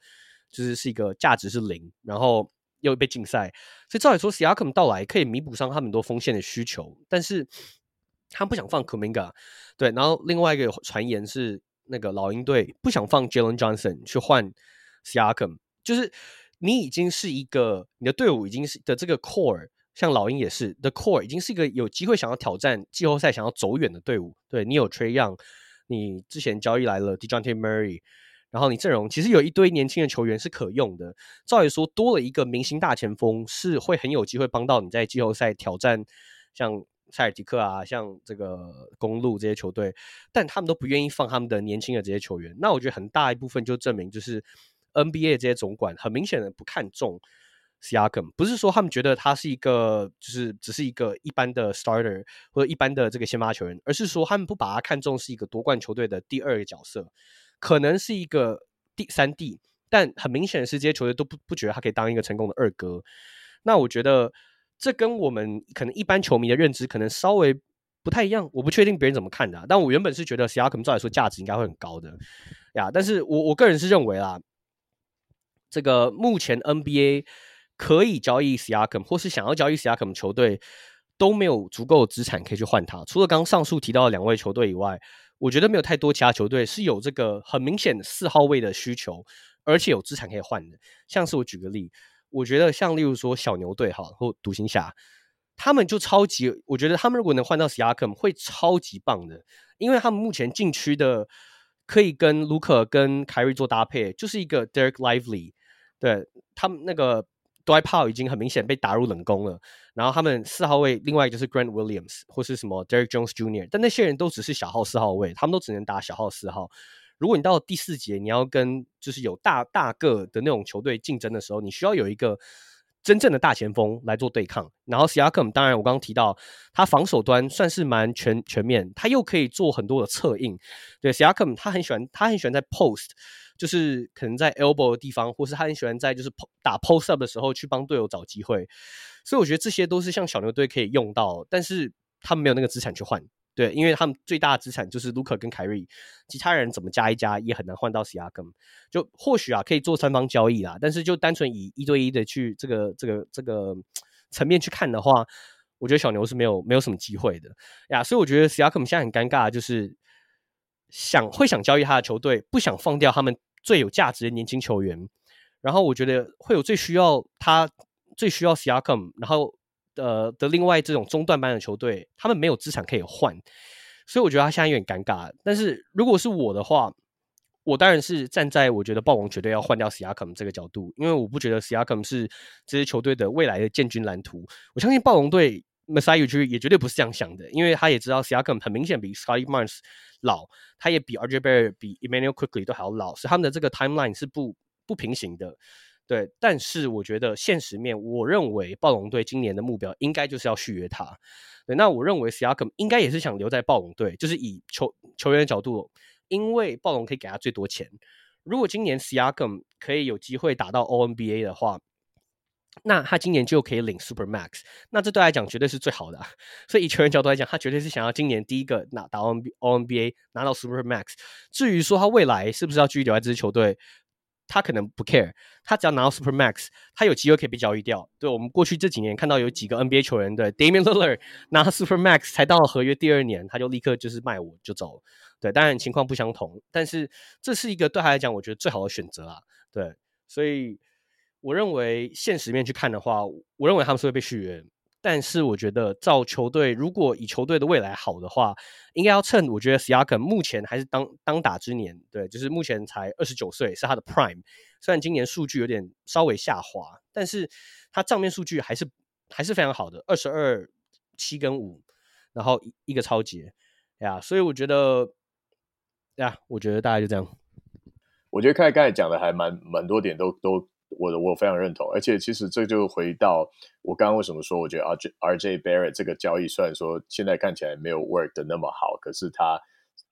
就是是一个价值是零，然后又被禁赛，所以照理说 Siakam 到来可以弥补上他们多锋线的需求，但是他们不想放 Kuminga，对，然后另外一个传言是那个老鹰队不想放 Jalen Johnson 去换 Siakam，就是你已经是一个你的队伍已经是的这个 core。像老鹰也是，The Core 已经是一个有机会想要挑战季后赛、想要走远的队伍。对，你有 Trae Young，你之前交易来了 Dejounte Murray，然后你阵容其实有一堆年轻的球员是可用的。照理说，多了一个明星大前锋是会很有机会帮到你在季后赛挑战像塞尔提克啊、像这个公路这些球队，但他们都不愿意放他们的年轻的这些球员。那我觉得很大一部分就证明，就是 NBA 这些总管很明显的不看重。Siakam 不是说他们觉得他是一个，就是只是一个一般的 starter 或者一般的这个先发球员，而是说他们不把他看重是一个夺冠球队的第二个角色，可能是一个第三弟，但很明显是这些球队都不不觉得他可以当一个成功的二哥。那我觉得这跟我们可能一般球迷的认知可能稍微不太一样，我不确定别人怎么看的、但我原本是觉得 Siakam 照理说价值应该会很高的呀，但是我我个人是认为啦，这个目前 NBA 可以交易 s i a k m 或是想要交易 s i a k m 球队都没有足够的资产可以去换他，除了刚刚上述提到的两位球队以外，我觉得没有太多其他球队是有这个很明显的四号位的需求，而且有资产可以换的，像是我举个例，我觉得像例如说小牛队哈或独行侠。他们就超级，我觉得他们如果能换到 Siakam 会超级棒的，因为他们目前禁区的可以跟 Luka 跟 Kyrie 做搭配，就是一个 Derek Lively，对他们那个 Dwight Powell 已经很明显被打入冷宫了，然后他们四号位另外就是 Grant Williams 或是什么 Derek Jones Jr.，但那些人都只是小号四号位，他们都只能打小号四号。如果你到第四节你要跟就是有大大个的那种球队竞争的时候，你需要有一个。真正的大前锋来做对抗，然后 siakm 当然我刚刚提到他防守端算是蛮全全面，他又可以做很多的策应。对 siakm 他很喜欢他很喜欢在 post，就是可能在 elbow 的地方，或是他很喜欢在就是打 post up 的时候去帮队友找机会。所以我觉得这些都是像小牛队可以用到，但是他们没有那个资产去换。对，因为他们最大的资产就是卢克跟凯瑞，其他人怎么加一加也很难换到 Siakam。就或许啊可以做三方交易啦，但是就单纯以一对一的去这个这个这个层面去看的话，我觉得小牛是没有没有什么机会的呀。所以我觉得 Siakam 现在很尴尬，就是想会想交易他的球队不想放掉他们最有价值的年轻球员，然后我觉得会有最需要他最需要 Siakam，然后。呃的另外这种中段班的球队，他们没有资产可以换，所以我觉得他现在有点尴尬。但是如果是我的话，我当然是站在我觉得暴龙绝对要换掉 Siakam 这个角度，因为我不觉得 Siakam 是这支球队的未来的建军蓝图。我相信暴龙队 Masai Ujiri 也绝对不是这样想的，因为他也知道 Siakam 很明显比 Scottie Barnes 老，他也比 RJ Barrett 比 Emmanuel Quickly 都还要老，所以他们的这个 timeline 是不不平行的。对，但是我觉得现实面，我认为暴龙队今年的目标应该就是要续约他。对，那我认为 Siakam 应该也是想留在暴龙队，就是以球球员的角度，因为暴龙可以给他最多钱。如果今年 Siakam 可以有机会打到 O N B A 的话，那他今年就可以领 Super Max，那这对来讲绝对是最好的。所以以球员角度来讲，他绝对是想要今年第一个拿打 All NBA 拿到 Super Max。至于说他未来是不是要继续留在这支球队？他可能不 care，他只要拿到 Super Max，他有机会可以被交易掉。对，我们过去这几年看到有几个 NBA 球员，对 Damian Lillard *laughs* 拿 Super Max 才到了合约第二年，他就立刻就是卖我就走。对，当然情况不相同，但是这是一个对他来讲，我觉得最好的选择啊。对，所以我认为现实面去看的话，我认为他们是会被续约。但是我觉得，照球队如果以球队的未来好的话，应该要趁我觉得 Siakam 目前还是当当打之年，对，就是目前才二十九岁，是他的 Prime。虽然今年数据有点稍微下滑，但是他账面数据还是还是非常好的，二十二七跟五，然后一一个超级呀，所以我觉得呀，我觉得大概就这样。我觉得看刚才讲的还蛮蛮多点都都。我我非常认同，而且其实这就回到我刚刚为什么说，我觉得 RJ RJ Barrett 这个交易虽然说现在看起来没有 work 的那么好，可是他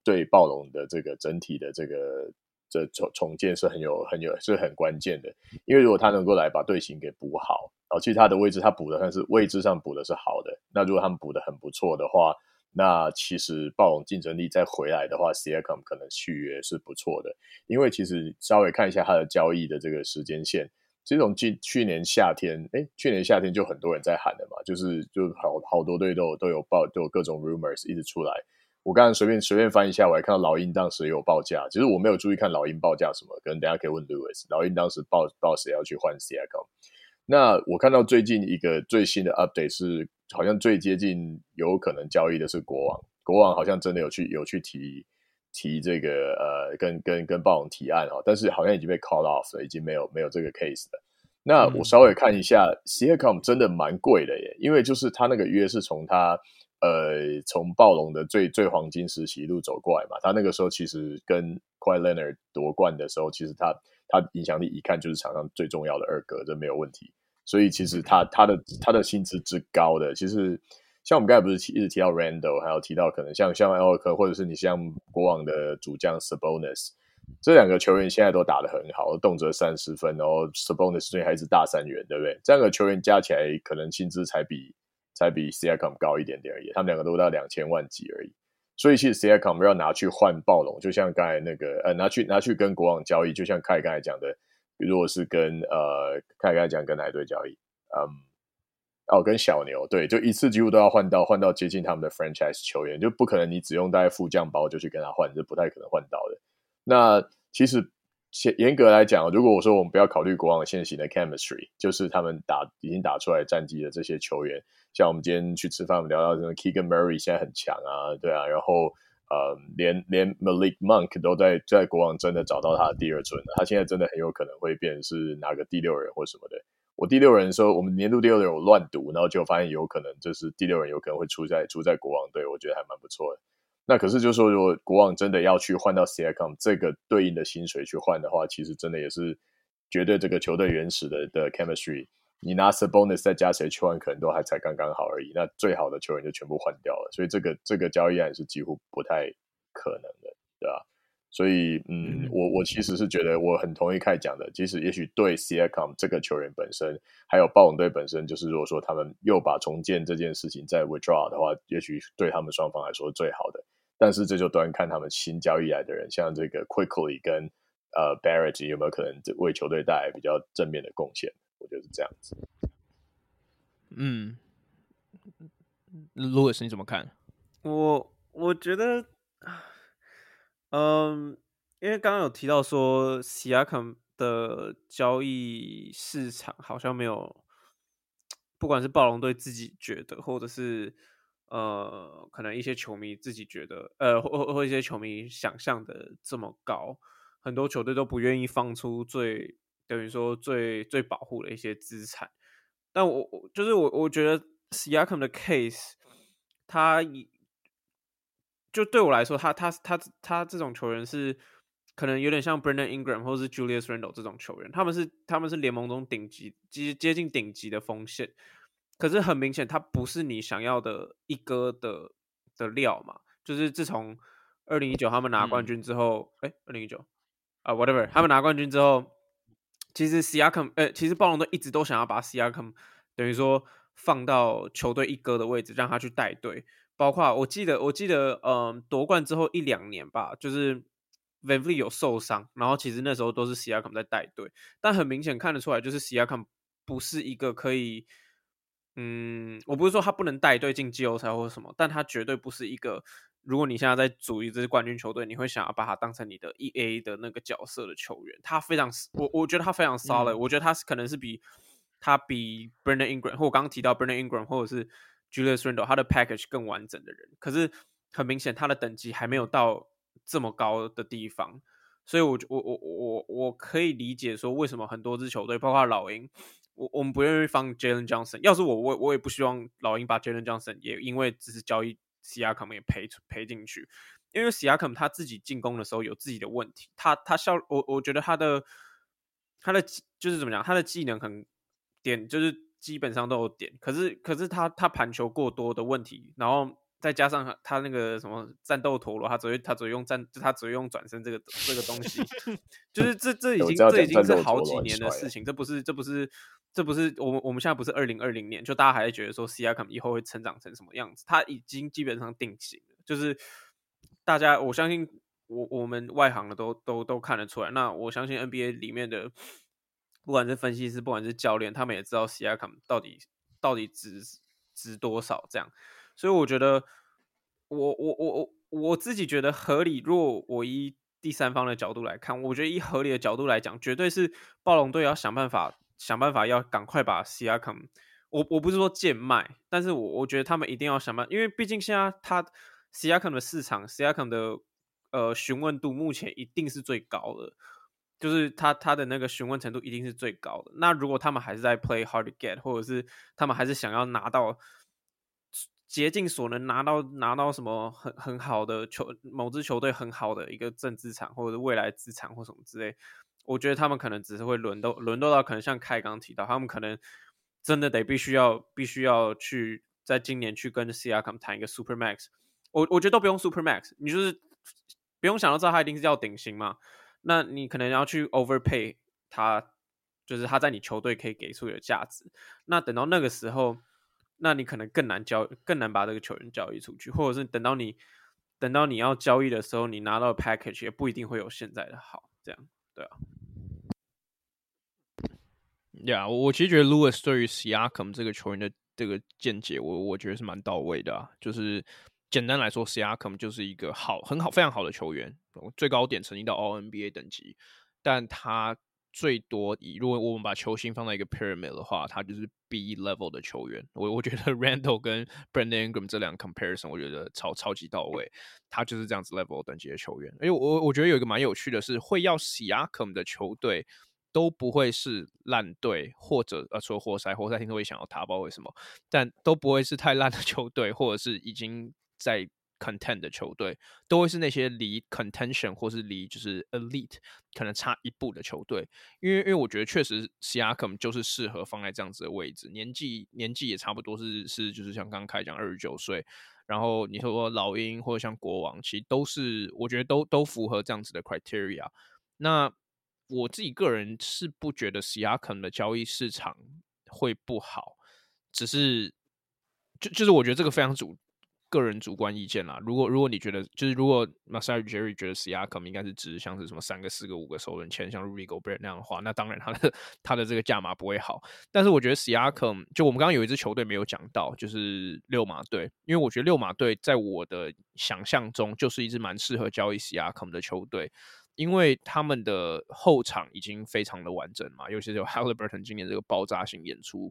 对暴龙的这个整体的这个这重重建是很有很有是很关键的，因为如果他能够来把队形给补好，然后其实他的位置他补的算是位置上补的是好的，那如果他们补的很不错的话。那其实暴龙竞争力再回来的话，Siakam 可能续约是不错的，因为其实稍微看一下他的交易的这个时间线，其实从去去年夏天，哎，去年夏天就很多人在喊的嘛，就是就好好多队都有都有报都有各种 rumors 一直出来。我刚刚随便随便翻一下，我还看到老鹰当时也有报价，其实我没有注意看老鹰报价什么，可能等下可以问 Lewis，老鹰当时报报谁要去换 Siakam。那我看到最近一个最新的 update 是。好像最接近有可能交易的是国王，国王好像真的有去有去提提这个呃，跟跟跟暴龙提案哈，但是好像已经被 call off 了，已经没有没有这个 case 了。那我稍微看一下 Siakam 真的蛮贵的耶，因为就是他那个约是从他呃从暴龙的最最黄金时期一路走过来嘛，他那个时候其实跟 Kawhi Leonard 夺冠的时候，其实他他影响力一看就是场上最重要的二哥，这没有问题。所以其实他他的他的薪资之高的，其实像我们刚才不是一直提到 Randle，还有提到可能像像艾沃克，或者是你像国王的主将 Sabonis，这两个球员现在都打得很好，动辄三十分，然后 Sabonis 最近还是大三元，对不对？这两个球员加起来可能薪资才比才比 Siakam 高一点点而已，他们两个都到两千万级而已。所以其实 C I com 要拿去换暴龙，就像刚才那个呃拿去拿去跟国王交易，就像凯刚才讲的，如果是跟呃凯刚才讲跟哪一队交易，嗯，哦跟小牛对，就一次几乎都要换到换到接近他们的 franchise 球员，就不可能你只用带副将包就去跟他换，是不太可能换到的。那其实严格来讲，如果我说我们不要考虑国王现行的 chemistry，就是他们打已经打出来战绩的这些球员。像我们今天去吃饭，我们聊到什么 Keegan Murray 现在很强啊，对啊，然后呃，连连 Malik Monk 都在在国王真的找到他的第二春了，他现在真的很有可能会变成是哪个第六人或什么的。我第六人的时候，我们年度第六人我乱读，然后就发现有可能就是第六人有可能会出在出在国王队，我觉得还蛮不错的。那可是就是说，如果国王真的要去换到 Siakam 这个对应的薪水去换的话，其实真的也是绝对这个球队原始的的 chemistry。你拿 Sabonis 再加谁去换，可能都还才刚刚好而已。那最好的球员就全部换掉了，所以这个这个交易案是几乎不太可能的，对吧？所以，嗯，我我其实是觉得我很同意凯讲的，其实也许对 Siakam 这个球员本身，还有暴龙队本身，就是如果说他们又把重建这件事情再 withdraw 的话，也许对他们双方来说是最好的。但是这就端看他们新交易来的人，像这个 Quickley 跟呃 Barrett 有没有可能为球队带来比较正面的贡献。我觉得是这样子。嗯，Louis，你怎么看？我我觉得，嗯，因为刚刚有提到说，Siakam 的交易市场好像没有，不管是暴龙队自己觉得，或者是呃，可能一些球迷自己觉得，呃，或或一些球迷想象的这么高，很多球队都不愿意放出最。等于说最最保护的一些资产，但我我就是我我觉得 Siakam 的 case，他就对我来说，他他他他这种球员是可能有点像 Brandon Ingram 或是 Julius Randle 这种球员，他们是他们是联盟中顶级接接近顶级的锋线，可是很明显他不是你想要的一哥的的料嘛，就是自从二零一九他们拿冠军之后，哎、嗯，二零一九啊 whatever，他们拿冠军之后。其实 Siakam，呃，其实暴龙队一直都想要把 Siakam 等于说放到球队一哥的位置，让他去带队。包括我记得，我记得，嗯、呃，夺冠之后一两年吧，就是 Van v l i 有受伤，然后其实那时候都是 Siakam 在带队。但很明显看得出来，就是 Siakam 不是一个可以，嗯，我不是说他不能带队进季后赛或者什么，但他绝对不是一个。如果你现在在组一支冠军球队，你会想要把他当成你的 E A 的那个角色的球员。他非常，我我觉得他非常 solid，、嗯、我觉得他是可能是比他比 Brandon Ingram 或我刚刚提到 Brandon Ingram 或者是 Julius Randle 他的 package 更完整的人。可是很明显，他的等级还没有到这么高的地方，所以我我我我我可以理解说为什么很多支球队，包括老鹰，我我们不愿意放 Jalen Johnson。要是我，我我也不希望老鹰把 Jalen Johnson 也因为只是交易。Siakam 也赔赔进去，因为 Siakam 他自己进攻的时候有自己的问题，他他效我我觉得他的他的就是怎么讲，他的技能很点，就是基本上都有点，可是可是他他盘球过多的问题，然后再加上他那个什么战斗陀螺，他只会他只会用战，他只会用转身这个这个东西，*laughs* 就是这这已经这已经是好几年的事情，这不是这不是。这不是我们我们现在不是二零二零年，就大家还是觉得说 CICAM 以后会成长成什么样子？他已经基本上定型了，就是大家我相信我我们外行的都都都看得出来。那我相信 NBA 里面的不管是分析师，不管是教练，他们也知道 CICAM 到底到底值值多少这样。所以我觉得我我我我我自己觉得合理。如果我以第三方的角度来看，我觉得以合理的角度来讲，绝对是暴龙队要想办法。想办法要赶快把 Siakam，我我不是说贱卖，但是我我觉得他们一定要想办法，因为毕竟现在他 Siakam 的市场，Siakam 的呃询问度目前一定是最高的，就是他他的那个询问程度一定是最高的。那如果他们还是在 play hard to get，或者是他们还是想要拿到竭尽所能拿到拿到什么很很好的球，某支球队很好的一个正资产，或者是未来资产或什么之类。我觉得他们可能只是会轮斗，轮斗到可能像开刚提到，他们可能真的得必须要必须要去在今年去跟 Siakam 谈一个 Super Max。我我觉得都不用 Super Max，你就是不用想到知道他一定是要顶薪嘛。那你可能要去 Overpay 他，就是他在你球队可以给出的价值。那等到那个时候，那你可能更难交，更难把这个球员交易出去，或者是等到你等到你要交易的时候，你拿到 package 也不一定会有现在的好，这样对啊。呀，yeah, 我其实觉得 Lewis 对于 Siakam 这个球员的这个见解，我我觉得是蛮到位的啊。就是简单来说，Siakam 就是一个好、很好、非常好的球员，最高点曾经到 All NBA 等级，但他最多如果我们把球星放在一个 pyramid 的话，他就是 B level 的球员。我我觉得 *laughs* Randall 跟 Brandon Ingram 这两个 comparison，我觉得超超级到位。他就是这样子 level 等级的球员。因为我我觉得有一个蛮有趣的是，会要 Siakam 的球队。都不会是烂队，或者呃，除了活塞，活塞听说会想要他，不知道为什么，但都不会是太烂的球队，或者是已经在 content 的球队，都会是那些离 contention 或是离就是 elite 可能差一步的球队，因为因为我觉得确实 Siakam 就是适合放在这样子的位置，年纪年纪也差不多是是就是像刚刚开讲二十九岁，然后你说老鹰或者像国王，其实都是我觉得都都符合这样子的 criteria，那。我自己个人是不觉得 Siakam 的交易市场会不好，只是就就是我觉得这个非常主个人主观意见啦。如果如果你觉得就是如果 Masai Ujiri 觉得 Siakam 应该是值像是什么三个、四个、五个首轮签，像 Rigo Bear 那样的话，那当然他的他的这个价码不会好。但是我觉得 Siakam 就我们刚刚有一支球队没有讲到，就是六马队，因为我觉得六马队在我的想象中就是一支蛮适合交易 Siakam 的球队。因为他们的后场已经非常的完整嘛，尤其是有 Haliburton 今年这个爆炸性演出，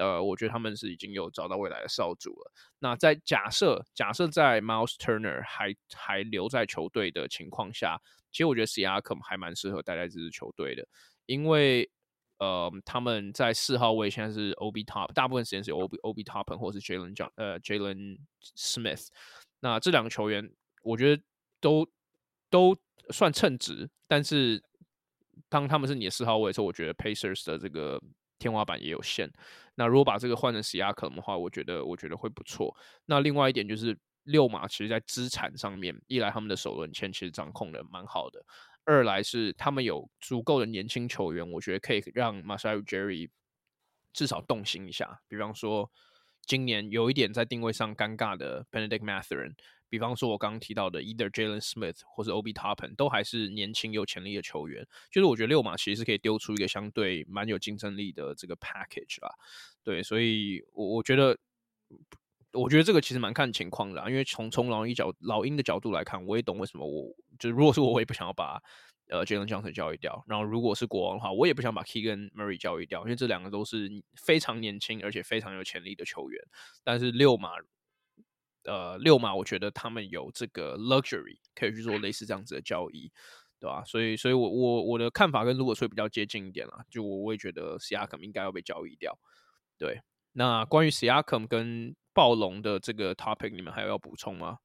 呃，我觉得他们是已经有找到未来的少主了。那在假设假设在 Miles Turner 还还留在球队的情况下，其实我觉得 Siakam 还蛮适合待在这支球队的，因为呃他们在四号位现在是 Ob Top，大部分时间是 Ob Ob Toppin 或是 jalenj 呃 Jalen Smith，那这两个球员我觉得都都。算称职，但是当他们是你的四号位的时候，我觉得 Pacers 的这个天花板也有限。那如果把这个换成史亚克的话，我觉得我觉得会不错。那另外一点就是六马，其实在资产上面，一来他们的首轮签其实掌控的蛮好的，二来是他们有足够的年轻球员，我觉得可以让 Masai Ujiri 至少动心一下。比方说，今年有一点在定位上尴尬的 Bennedict Mathurin。比方说，我刚刚提到的，either Jalen Smith 或是 Obi Toppin 都还是年轻有潜力的球员。就是我觉得六马其实是可以丢出一个相对蛮有竞争力的这个 package 啦。对，所以我我觉得，我觉得这个其实蛮看情况的。因为从从老鹰角老鹰的角度来看，我也懂为什么我就如果是我，我也不想要把呃 Jalen Johnson 交易掉。然后如果是国王的话，我也不想把 Keegan Murray 交易掉，因为这两个都是非常年轻而且非常有潜力的球员。但是六马。呃，六马，我觉得他们有这个 luxury 可以去做类似这样子的交易，对吧？所以，所以我我我的看法跟如果说比较接近一点啦，就我我也觉得 Siakam 应该要被交易掉。对，那关于 Siakam 跟暴龙的这个 topic，你们还有要补充吗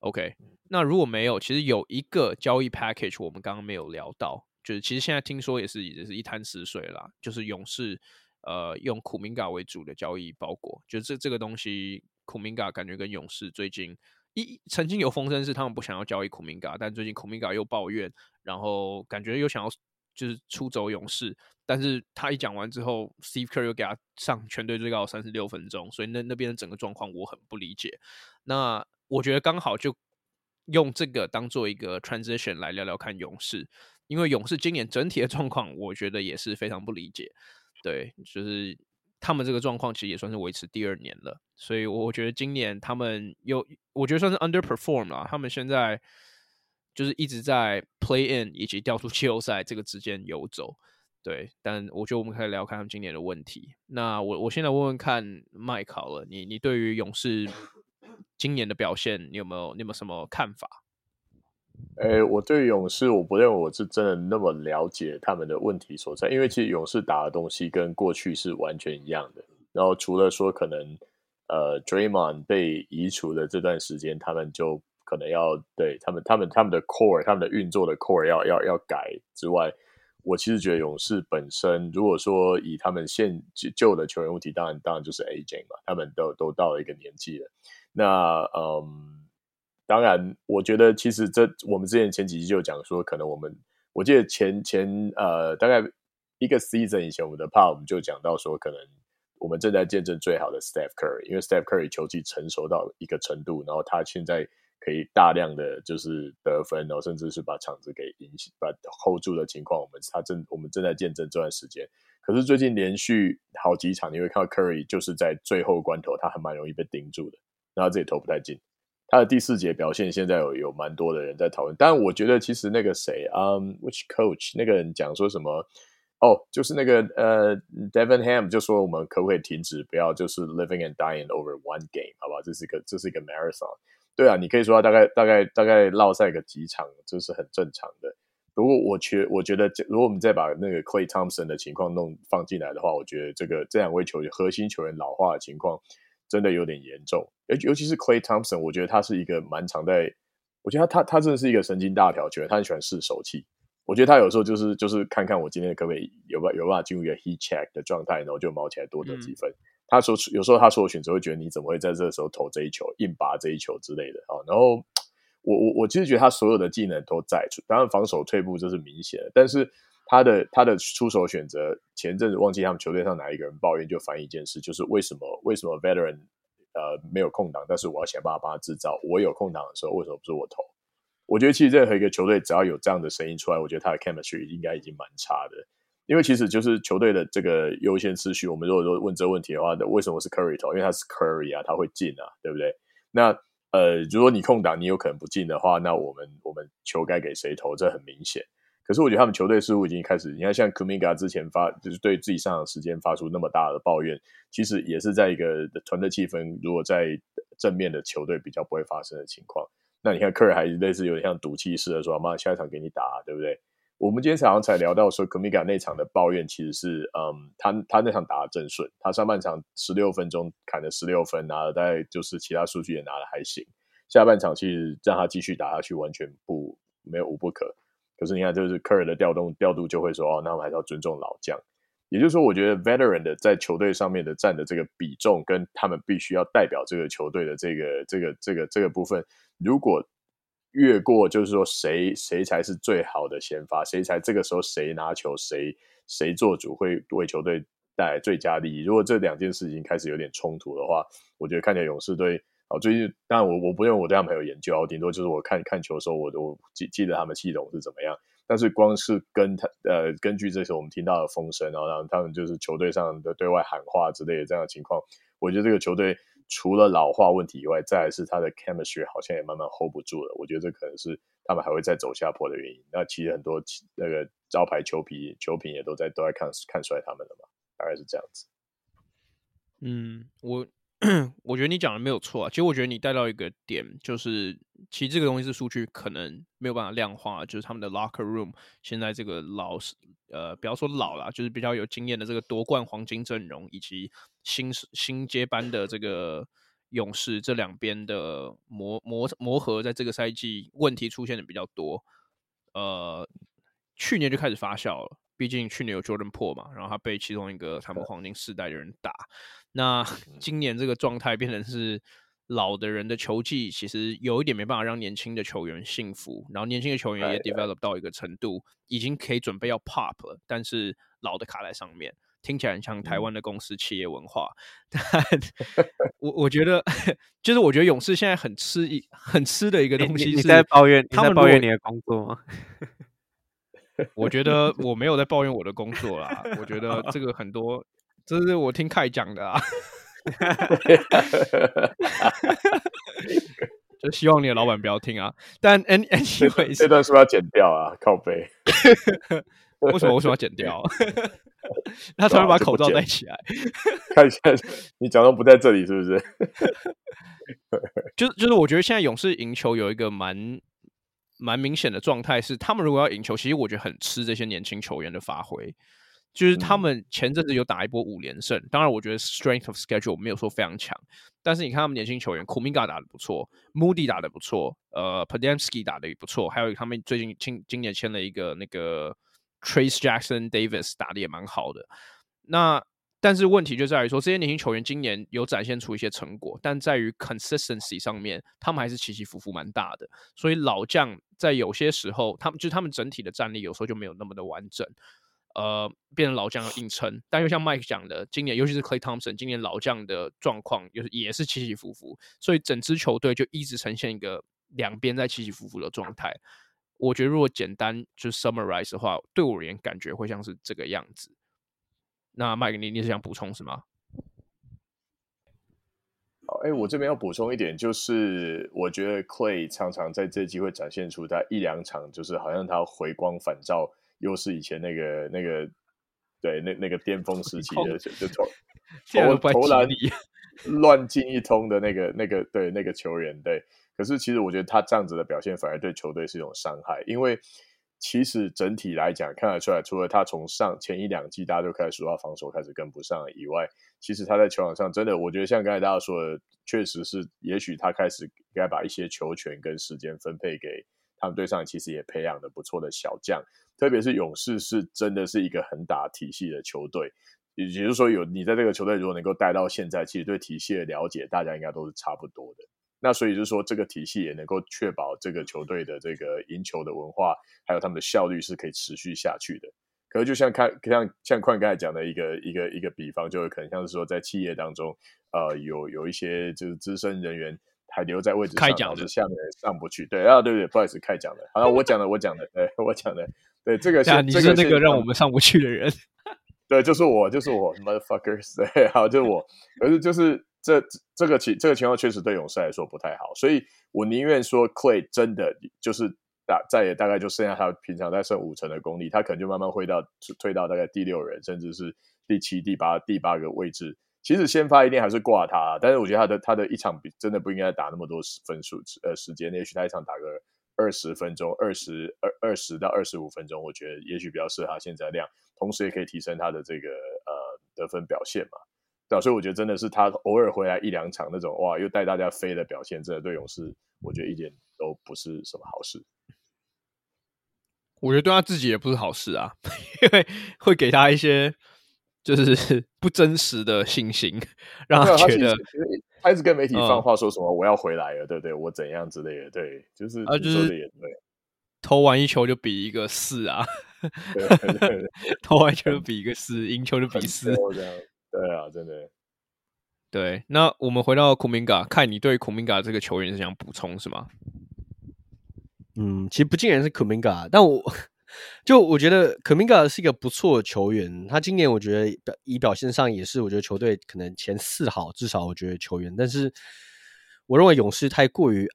？OK，那如果没有，其实有一个交易 package 我们刚刚没有聊到，就是其实现在听说也是也是一滩死水啦，就是勇士呃用苦明嘎为主的交易包裹，就是这这个东西。库明加感觉跟勇士最近一曾经有风声是他们不想要交易库明加，但最近库明加又抱怨，然后感觉又想要就是出走勇士，但是他一讲完之后，Steve Kerr 又给他上全队最高三十六分钟，所以那那边的整个状况我很不理解。那我觉得刚好就用这个当做一个 transition 来聊聊看勇士，因为勇士今年整体的状况，我觉得也是非常不理解。对，就是。他们这个状况其实也算是维持第二年了，所以我觉得今年他们有，我觉得算是 underperform 了。他们现在就是一直在 play in 以及掉出季后赛这个之间游走。对，但我觉得我们可以聊看他们今年的问题。那我我现在问问看麦考了，你你对于勇士今年的表现，你有没有你有没有什么看法？诶、欸，我对勇士，我不认为我是真的那么了解他们的问题所在，因为其实勇士打的东西跟过去是完全一样的。然后除了说可能呃，Draymond 被移除的这段时间，他们就可能要对他们、他们、他们的 core、他们的运作的 core 要要要改之外，我其实觉得勇士本身，如果说以他们现旧的球员问题，当然当然就是 AJ 嘛，他们都都到了一个年纪了。那嗯。当然，我觉得其实这我们之前前几集就讲说，可能我们我记得前前呃大概一个 season 以前，我们的 p a 我们就讲到说，可能我们正在见证最好的 Steph Curry，因为 Steph Curry 球技成熟到一个程度，然后他现在可以大量的就是得分，然后甚至是把场子给赢、把 hold 住的情况，我们他正我们正在见证这段时间。可是最近连续好几场，你会看到 Curry 就是在最后关头，他还蛮容易被盯住的，然后自己投不太进。他的第四节表现现在有有蛮多的人在讨论，但我觉得其实那个谁，嗯、，Which coach 那个人讲说什么？哦，就是那个呃，Devin Ham 就说我们可不可以停止，不要就是 living and dying over one game，好吧？这是一个这是一个 marathon。对啊，你可以说大概大概大概落赛个几场，这是很正常的。不过我觉我觉得，如果我们再把那个 Klay Thompson 的情况弄放进来的话，我觉得这个这两位球员核心球员老化的情况。真的有点严重，尤尤其是 Clay Thompson，我觉得他是一个蛮常在，我觉得他他他真的是一个神经大条球员，他很喜欢试手气。我觉得他有时候就是就是看看我今天可不可以有办有办法进入一个 heat check 的状态，然后就毛起来多得几分。嗯、他说有时候他说的选择会觉得你怎么会在这个时候投这一球，硬拔这一球之类的啊。然后我我我其实觉得他所有的技能都在，当然防守退步这是明显的，但是。他的他的出手选择，前阵子忘记他们球队上哪一个人抱怨，就反映一件事，就是为什么为什么 veteran 呃没有空档，但是我要想办法帮他制造。我有空档的时候，为什么不是我投？我觉得其实任何一个球队只要有这样的声音出来，我觉得他的 chemistry 应该已经蛮差的。因为其实就是球队的这个优先次序，我们如果说问这个问题的话，为什么是 Curry 投？因为他是 Curry 啊，他会进啊，对不对？那呃，如果你空档你有可能不进的话，那我们我们球该给谁投？这很明显。可是我觉得他们球队似乎已经开始，你看像 Kumiga 之前发就是对自己上场时间发出那么大的抱怨，其实也是在一个团队气氛如果在正面的球队比较不会发生的情况。那你看科尔还是类似有点像赌气似的说，妈下一场给你打，对不对？我们今天早上才聊到说，Kumiga 那场的抱怨其实是，嗯，他他那场打得正顺，他上半场十六分钟砍了十六分，拿了大概就是其他数据也拿得还行，下半场其实让他继续打下去完全不没有无不可。可是你看，就是 Curry 的调动调度就会说哦，那我们还是要尊重老将。也就是说，我觉得 Veteran 的在球队上面的占的这个比重，跟他们必须要代表这个球队的这个这个这个这个部分，如果越过，就是说谁谁才是最好的先发，谁才这个时候谁拿球，谁谁做主会为球队带来最佳利益。如果这两件事情开始有点冲突的话，我觉得看起来勇士队。哦，最近当然我我不认为我对他们有研究，顶多就是我看看球的时候，我都记记得他们系统是怎么样。但是光是跟他呃，根据这些我们听到的风声，然后让他们就是球队上的对外喊话之类的这样的情况，我觉得这个球队除了老化问题以外，再来是他的 chemistry 好像也慢慢 hold 不住了。我觉得这可能是他们还会再走下坡的原因。那其实很多那个招牌球皮球评也都在都在看看衰他们了嘛，大概是这样子。嗯，我。我觉得你讲的没有错啊。其实我觉得你带到一个点，就是其实这个东西是数据可能没有办法量化，就是他们的 locker room 现在这个老呃，不要说老了，就是比较有经验的这个夺冠黄金阵容，以及新新接班的这个勇士这两边的磨磨磨合，在这个赛季问题出现的比较多。呃，去年就开始发酵了，毕竟去年有 Jordan Poole 嘛，然后他被其中一个他们黄金世代的人打。那今年这个状态变成是老的人的球技，其实有一点没办法让年轻的球员幸福，然后年轻的球员也 develop 到一个程度，已经可以准备要 pop 了，但是老的卡在上面，听起来很像台湾的公司企业文化。*laughs* 但我我觉得，就是我觉得勇士现在很吃一很吃的一个东西是，你在抱怨他们抱怨你的工作吗？我觉得 *laughs* 我没有在抱怨我的工作啦，我觉得这个很多。这是我听凯讲的啊，*laughs* 就希望你的老板不要听啊。但 *laughs* anyway，这段是不是要剪掉啊？靠背，为什么为什么要剪掉？*laughs* 他突然把口罩戴起来，看一下你假装不在这里是不是？就是就是，我觉得现在勇士赢球有一个蛮蛮明显的状态是，他们如果要赢球，其实我觉得很吃这些年轻球员的发挥。就是他们前阵子有打一波五连胜，嗯、当然我觉得 strength of schedule 没有说非常强，但是你看他们年轻球员，Kuminga 打得不错，Moody 打得不错，呃，Podziemski 打得也不错，还有他们最近今今年签了一个那个 Trayce Jackson Davis 打得也蛮好的。那但是问题就在于说，这些年轻球员今年有展现出一些成果，但在于 consistency 上面，他们还是起起伏伏蛮大的。所以老将在有些时候，他们就是他们整体的战力有时候就没有那么的完整。呃变成老将的硬撑。但又像 Mike 讲的，今年尤其是 Clay Thompson 今年老将的状况也是也是起起伏伏，所以整支球队就一直呈现一个两边在起起伏伏的状态。我觉得如果简单就 summarize 的话，对我而言感觉会像是这个样子。那 Mike，你你是想补充什么？好，哎，我这边要补充一点，就是我觉得 Clay 常常在这机会展现出他一两场，就是好像他回光返照，又是以前那个那个对那那个巅峰时期的就投投 *laughs* 投篮乱进一通的那个那个对那个球员对。可是，其实我觉得他这样子的表现反而对球队是一种伤害，因为其实整体来讲看得出来，除了他从上前一两季大家就开始说他防守开始跟不上以外，其实他在球场上真的，我觉得像刚才大家说的，确实是，也许他开始应该把一些球权跟时间分配给他们队上，其实也培养的不错的小将，特别是勇士是真的是一个很打体系的球队，也就是说，有你在这个球队如果能够带到现在，其实对体系的了解，大家应该都是差不多的。那所以就是说，这个体系也能够确保这个球队的这个赢球的文化，还有他们的效率是可以持续下去的。可是就像看像像宽刚才讲的一个一个一个比方，就可能像是说在企业当中，呃，有有一些就是资深人员还留在位置上，开讲的下面上不去。对啊，对对，不好意思，开讲的。好了，我讲的，我讲的，对我讲的，对这个是你是那个让我们上不去的人。*laughs* 对，就是我，就是我，motherfuckers。*laughs* 对，好，就是我。可是就是。这这个情这个情况确实对勇士来说不太好，所以我宁愿说 Clay 真的就是大再也大概就剩下他平常在剩五成的功力，他可能就慢慢会到退到大概第六人，甚至是第七、第八、第八个位置。其实先发一定还是挂他，但是我觉得他的他的一场比真的不应该打那么多分数，呃，时间也许他一场打个二十分钟，二十二二十到二十五分钟，我觉得也许比较适合他现在量，同时也可以提升他的这个呃得分表现嘛。对所以我觉得真的是他偶尔回来一两场那种哇，又带大家飞的表现，真的对勇士，我觉得一点都不是什么好事。我觉得对他自己也不是好事啊，*laughs* 因为会给他一些就是 *laughs* 不真实的信心，让他觉得他一直跟媒体放话说什么我要回来了，嗯、对不对？我怎样之类的，对，就是啊，就是对，投完一球就比一个四啊，对对对 *laughs* 投完一球就比一个四，赢球就比四这样。对啊，真的。对，那我们回到库明加，看你对库明加这个球员是想补充是吗？嗯，其实不尽然是库明加，但我就我觉得库明加是一个不错的球员。他今年我觉得表以表现上也是，我觉得球队可能前四好，至少我觉得球员。但是我认为勇士太过于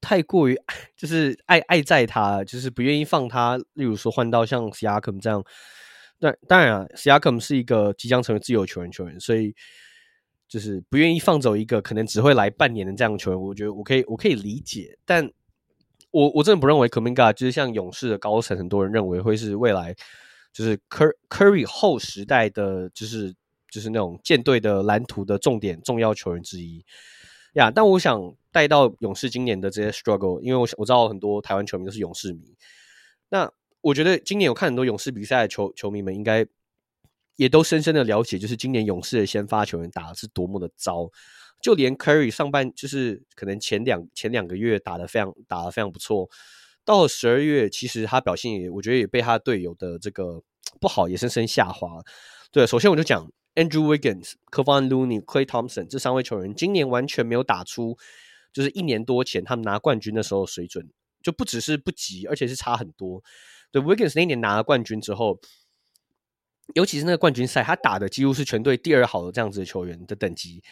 太过于就是爱爱在他，就是不愿意放他。例如说换到像 Siakam 这样。但当然啊，Siakam 是一个即将成为自由球员球员，所以就是不愿意放走一个可能只会来半年的这样的球员。我觉得我可以，我可以理解。但我我真的不认为 Kuminga 就是像勇士的高层很多人认为会是未来就是 Curry 后时代的，就是就是那种舰队的蓝图的重点重要球员之一呀。但我想带到勇士今年的这些 struggle，因为我想我知道很多台湾球迷都是勇士迷，那。我觉得今年有看很多勇士比赛的球球迷们，应该也都深深的了解，就是今年勇士的先发球员打的是多么的糟。就连 Curry 上半就是可能前两前两个月打的非常打的非常不错，到了十二月，其实他表现也我觉得也被他队友的这个不好也深深下滑。对，首先我就讲 Andrew Wiggins、Kevon Looney、Klay Thompson 这三位球员，今年完全没有打出就是一年多前他们拿冠军的时候水准，就不只是不及，而且是差很多。对，Wiggins 那年拿了冠军之后，尤其是那个冠军赛，他打的几乎是全队第二好的这样子的球员的等级。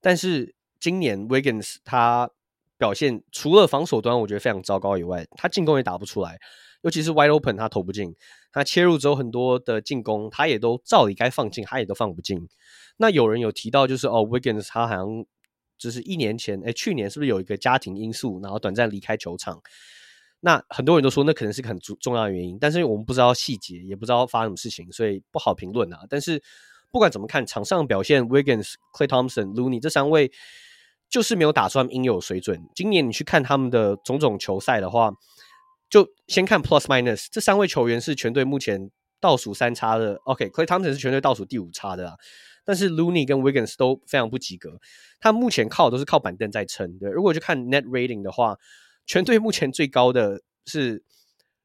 但是今年 Wiggins 他表现除了防守端我觉得非常糟糕以外，他进攻也打不出来，尤其是 Wide Open 他投不进，他切入之后很多的进攻他也都照理该放进，他也都放不进。那有人有提到就是哦，Wiggins 他好像就是一年前，哎，去年是不是有一个家庭因素，然后短暂离开球场？那很多人都说那可能是很重重要的原因，但是我们不知道细节，也不知道发生什么事情，所以不好评论啊。但是不管怎么看，场上表现，Wiggins、Clay Thompson、Looney 这三位就是没有打出应有水准。今年你去看他们的种种球赛的话，就先看 Plus Minus，这三位球员是全队目前倒数三差的。OK，Clay Thompson 是全队倒数第五差的啊，但是 Looney 跟 Wiggins 都非常不及格。他目前靠都是靠板凳在撑。对，如果去看 Net Rating 的话。全队目前最高的是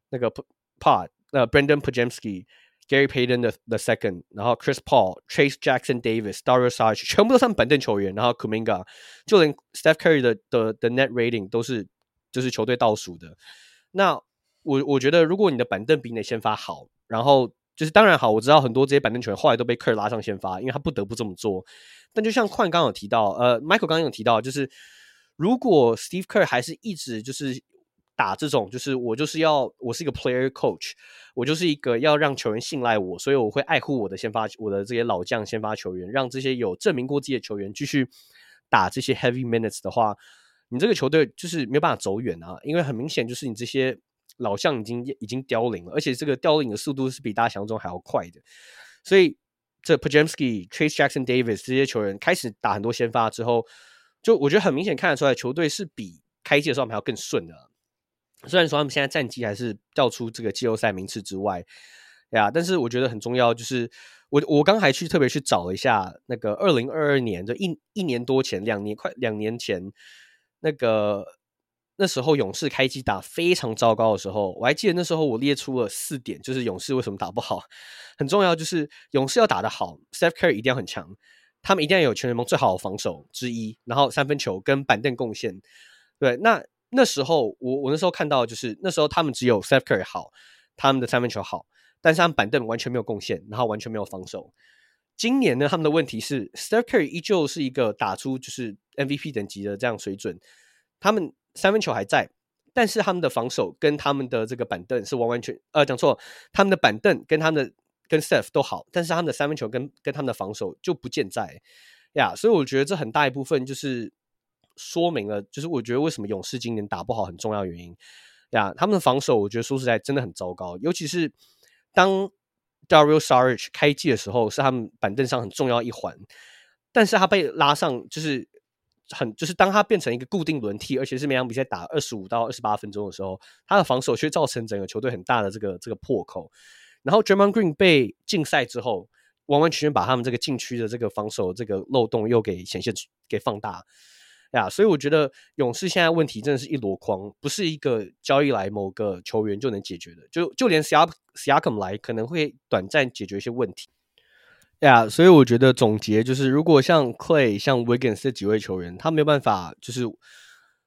那个 Pod 呃 Brandon Podziemski，Gary Payton 的 the second，然后 Chris Paul、Chase Jackson，Davis，Dario Sarge，全部都是他们板凳球员，然后 Kuminga 就连 Steph Curry 的的的 net rating 都是就是球队倒数的。那我我觉得，如果你的板凳比你的先发好，然后就是当然好，我知道很多这些板凳球员后来都被 Kerr 拉上先发，因为他不得不这么做。但就像矿刚有提到，呃，Michael 刚刚有提到，就是如果 Steve Kerr 还是一直就是。打这种就是我就是要我是一个 player coach，我就是一个要让球员信赖我，所以我会爱护我的先发我的这些老将先发球员，让这些有证明过自己的球员继续打这些 heavy minutes 的话，你这个球队就是没有办法走远啊，因为很明显就是你这些老将已经已经凋零了，而且这个凋零的速度是比大家想象中还要快的，所以这 Podziemski、Trayce Jackson Davis 这些球员开始打很多先发之后，就我觉得很明显看得出来，球队是比开季的时候还要更顺的。虽然说他们现在战绩还是掉出这个季后赛名次之外，呀，但是我觉得很重要，就是我我刚还去特别去找了一下那个二零二二年，就一一年多前，两年快两年前，那个那时候勇士开机打非常糟糕的时候，我还记得那时候我列出了四点，就是勇士为什么打不好，很重要就是勇士要打得好，Steph Curry 一定要很强，他们一定要有全联盟最好的防守之一，然后三分球跟板凳贡献，对，那。那时候我我那时候看到就是那时候他们只有 Steph Curry 好，他们的三分球好，但是他们板凳完全没有贡献，然后完全没有防守。今年呢，他们的问题是 Steph Curry 依旧是一个打出就是 MVP 等级的这样水准，他们三分球还在，但是他们的防守跟他们的这个板凳是完完全呃讲错，他们的板凳跟他们的跟 Steph 都好，但是他们的三分球跟跟他们的防守就不健在呀所以我觉得这很大一部分就是。说明了，就是我觉得为什么勇士今年打不好很重要原因呀。他们的防守，我觉得说实在真的很糟糕，尤其是当 Dario Sarge 开季的时候，是他们板凳上很重要一环。但是他被拉上，就是很就是当他变成一个固定轮替，而且是每场比赛打二十五到二十八分钟的时候，他的防守却造成整个球队很大的这个这个破口。然后 Draymond Green 被禁赛之后，完完全全把他们这个禁区的这个防守这个漏洞又给显现出，给放大。呀，所以我觉得勇士现在问题真的是一箩筐，不是一个交易来某个球员就能解决的。就就连 Siakam 来，可能会短暂解决一些问题。呀，所以我觉得总结就是，如果像 Clay、像 Wiggins 这几位球员，他没有办法就是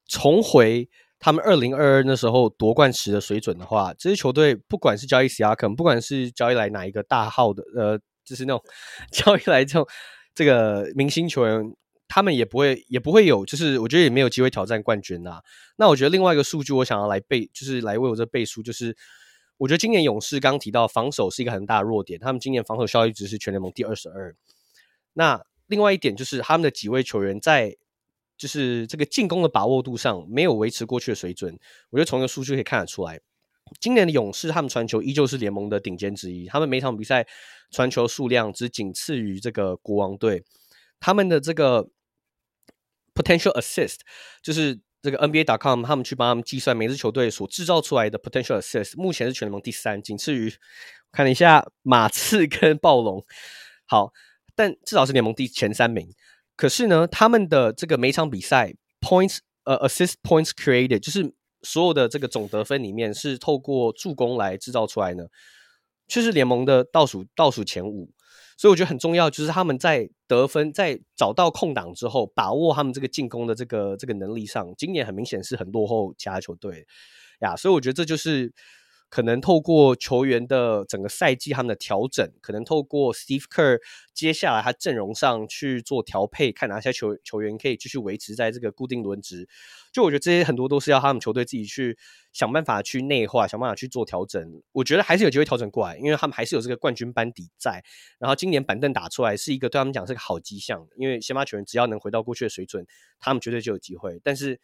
重回他们二零二二那时候夺冠时的水准的话，这些球队不管是交易 Siakam，不管是交易来哪一个大号的，呃，就是那种 *laughs* 交易来这种这个明星球员。他们也不会，也不会有，就是我觉得也没有机会挑战冠军啊。那我觉得另外一个数据，我想要来背，就是来为我这背书，就是我觉得今年勇士刚提到防守是一个很大的弱点，他们今年防守效率值是全联盟第二十二。那另外一点就是他们的几位球员在就是这个进攻的把握度上没有维持过去的水准。我觉得从这个数据可以看得出来，今年的勇士他们传球依旧是联盟的顶尖之一，他们每场比赛传球数量只仅次于这个国王队，他们的这个。Potential assist 就是这个 NBA.com 他们去帮他们计算每支球队所制造出来的 potential assist，目前是全联盟第三，仅次于看了一下马刺跟暴龙。好，但至少是联盟第前三名。可是呢，他们的这个每场比赛 points 呃 assist points created，就是所有的这个总得分里面是透过助攻来制造出来呢，却是联盟的倒数倒数前五。所以我觉得很重要，就是他们在得分，在找到空档之后，把握他们这个进攻的这个这个能力上，今年很明显是很落后其他球队呀。所以我觉得这就是。可能透过球员的整个赛季他们的调整，可能透过 Steve Kerr 接下来他阵容上去做调配，看哪些球球员可以继续维持在这个固定轮值。就我觉得这些很多都是要他们球队自己去想办法去内化，想办法去做调整。我觉得还是有机会调整过来，因为他们还是有这个冠军班底在。然后今年板凳打出来是一个对他们讲是个好迹象，因为先发球员只要能回到过去的水准，他们绝对就有机会。但是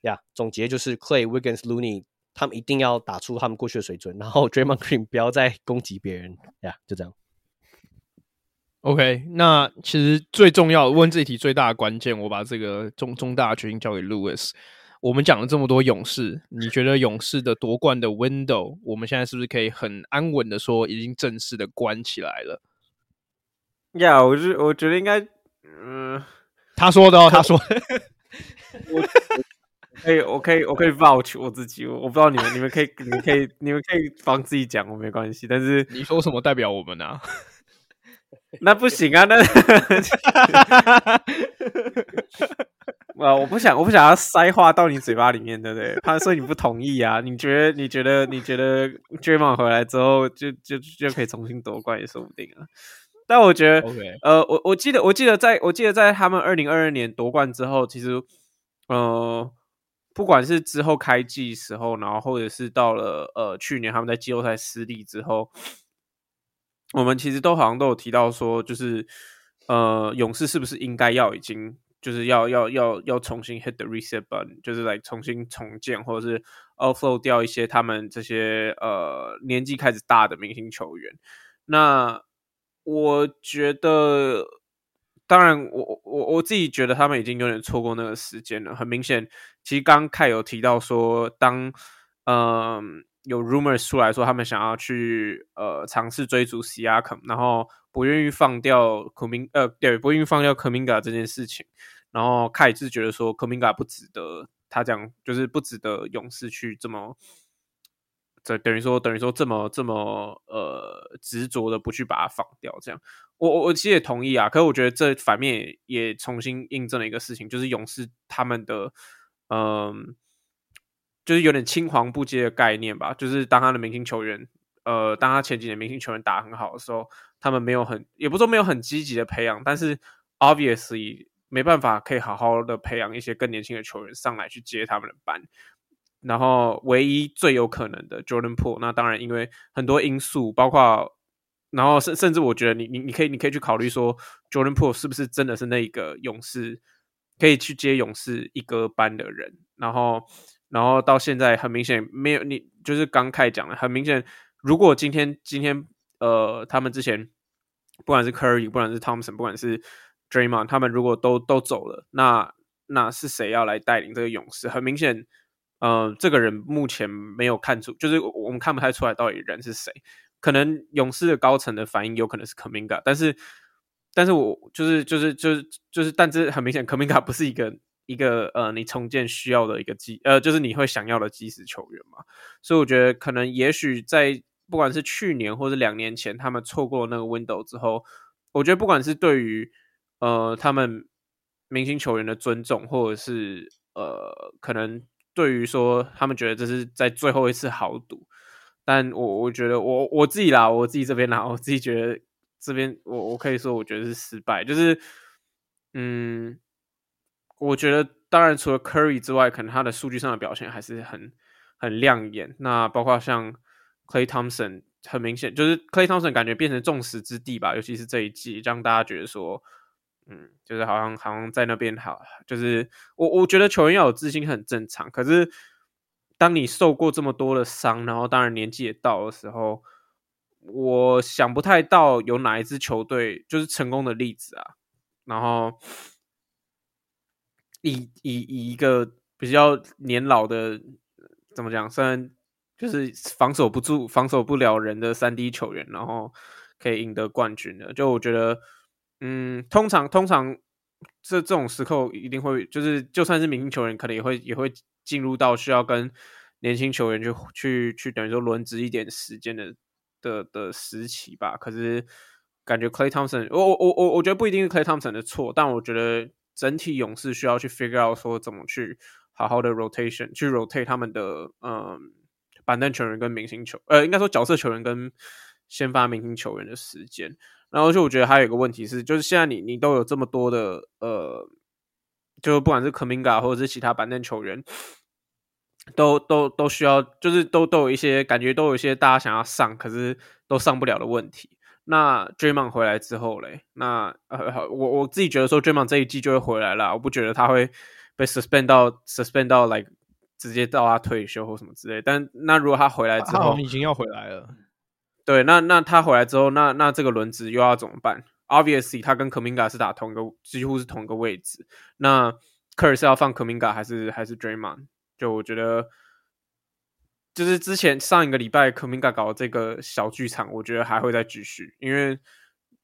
呀，总结就是 Clay Wiggins Looney。他们一定要打出他们过去的水准，*laughs* 然后 Draymond Green 不要再攻击别人呀，yeah, 就这样。OK，那其实最重要问这一题最大的关键，我把这个重重大的决定交给 Lewis。我们讲了这么多勇士，你觉得勇士的夺冠的 window，我们现在是不是可以很安稳的说，已经正式的关起来了？呀、yeah，我觉我觉得应该，嗯，他说的哦，他说。可以，我可以，我可以 vouch 我自己。我不知道你们，你们可以，你们可以，*laughs* 你们可以帮自己讲，我没关系。但是你说什么代表我们呢、啊？*laughs* 那不行啊！那 *laughs* 啊，我不想，我不想要塞话到你嘴巴里面，对不对？他说你不同意啊？你觉得？你觉得？你觉得 Draymond 回来之后就就就可以重新夺冠也说不定啊。但我觉得.呃，我我记得，我记得在，我记得在他们二零二二年夺冠之后，其实，呃，不管是之后开季时候，然后或者是到了呃去年他们在季后赛失利之后。我们其实都好像都有提到说，就是呃，勇士是不是应该要已经就是要要要要重新 hit the reset button，就是来重新重建，或者是 offload 掉一些他们这些呃年纪开始大的明星球员。那我觉得，当然我我我自己觉得他们已经有点错过那个时间了。很明显，其实刚刚凯有提到说，当嗯。有 rumors 出来说，他们想要去呃尝试追逐 Siakam，然后不愿意放掉 kuming 呃对，不愿意放掉 Kuminga 这件事情。然后凯是觉得说 Kuminga 不值得他这样，就是不值得勇士去这么，这等于说等于说这么这么呃执着的不去把它放掉。这样，我我其实也同意啊。可是我觉得这反面，也重新印证了一个事情，就是勇士他们的嗯。就是有点青黄不接的概念吧，就是当他的明星球员，呃，当他前几年明星球员打很好的时候，他们没有很，也不说没有很积极的培养，但是 obviously 没办法可以好好的培养一些更年轻的球员上来去接他们的班，然后唯一最有可能的 Jordan Poole，那当然因为很多因素，包括，然后甚甚至我觉得你你你可以你可以去考虑说 Jordan Poole 是不是真的是那个勇士可以去接勇士一哥班的人，然后。然后到现在很明显没有你，就是刚开讲了，很明显，如果今天今天呃，他们之前不管是 Curry，不管是 Thompson，不管是 Draymond，他们如果都都走了，那那是谁要来带领这个勇士？很明显，呃，这个人目前没有看出，就是我们看不太出来到底人是谁。可能勇士的高层的反应有可能是 Kuminga，但是但是我就是就是就是就是，但这很明显科明卡不是一个。一个呃，你重建需要的一个基呃，就是你会想要的基石球员嘛，所以我觉得可能也许在不管是去年或者两年前，他们错过那个 window 之后，我觉得不管是对于呃他们明星球员的尊重，或者是呃可能对于说他们觉得这是在最后一次豪赌，但我我觉得我我自己啦，我自己这边啦，我自己觉得这边我我可以说我觉得是失败，就是嗯。我觉得，当然除了 Curry 之外，可能他的数据上的表现还是很很亮眼。那包括像 Klay Thompson，很明显就是 Klay Thompson 感觉变成众矢之的吧，尤其是这一季，让大家觉得说，嗯，就是好像好像在那边好，就是我我觉得球员要有自信很正常。可是当你受过这么多的伤，然后当然年纪也到的时候，我想不太到有哪一支球队就是成功的例子啊，然后。以以以一个比较年老的怎么讲，虽然就是防守不住、防守不了人的三 D 球员，然后可以赢得冠军的，就我觉得，嗯，通常通常这这种时刻一定会，就是就算是明星球员，可能也会也会进入到需要跟年轻球员去去去等于说轮值一点时间的的的时期吧。可是感觉 Clay Thompson，我我我我我觉得不一定是 Clay Thompson 的错，但我觉得。整体勇士需要去 figure out 说怎么去好好的 rotation，去 rotate 他们的嗯板凳球员跟明星球，呃，应该说角色球员跟先发明星球员的时间。然后就我觉得还有一个问题是，就是现在你你都有这么多的呃，就不管是 Kuminga 或者是其他板凳球员，都都都需要，就是都都有一些感觉，都有一些大家想要上，可是都上不了的问题。那 Draymond 回来之后嘞，那呃，我我自己觉得说 Draymond 这一季就会回来了，我不觉得他会被 suspend 到 suspend 到来、like, 直接到他退休或什么之类。但那如果他回来之后，已经要回来了，*laughs* 对，那那他回来之后，那那这个轮值又要怎么办？Obviously，他跟 Kuminga 是打同一个，几乎是同一个位置。那 Kerr 是要放 Kuminga 还是还是 Draymond？就我觉得。就是之前上一个礼拜科明嘎搞这个小剧场，我觉得还会再继续，因为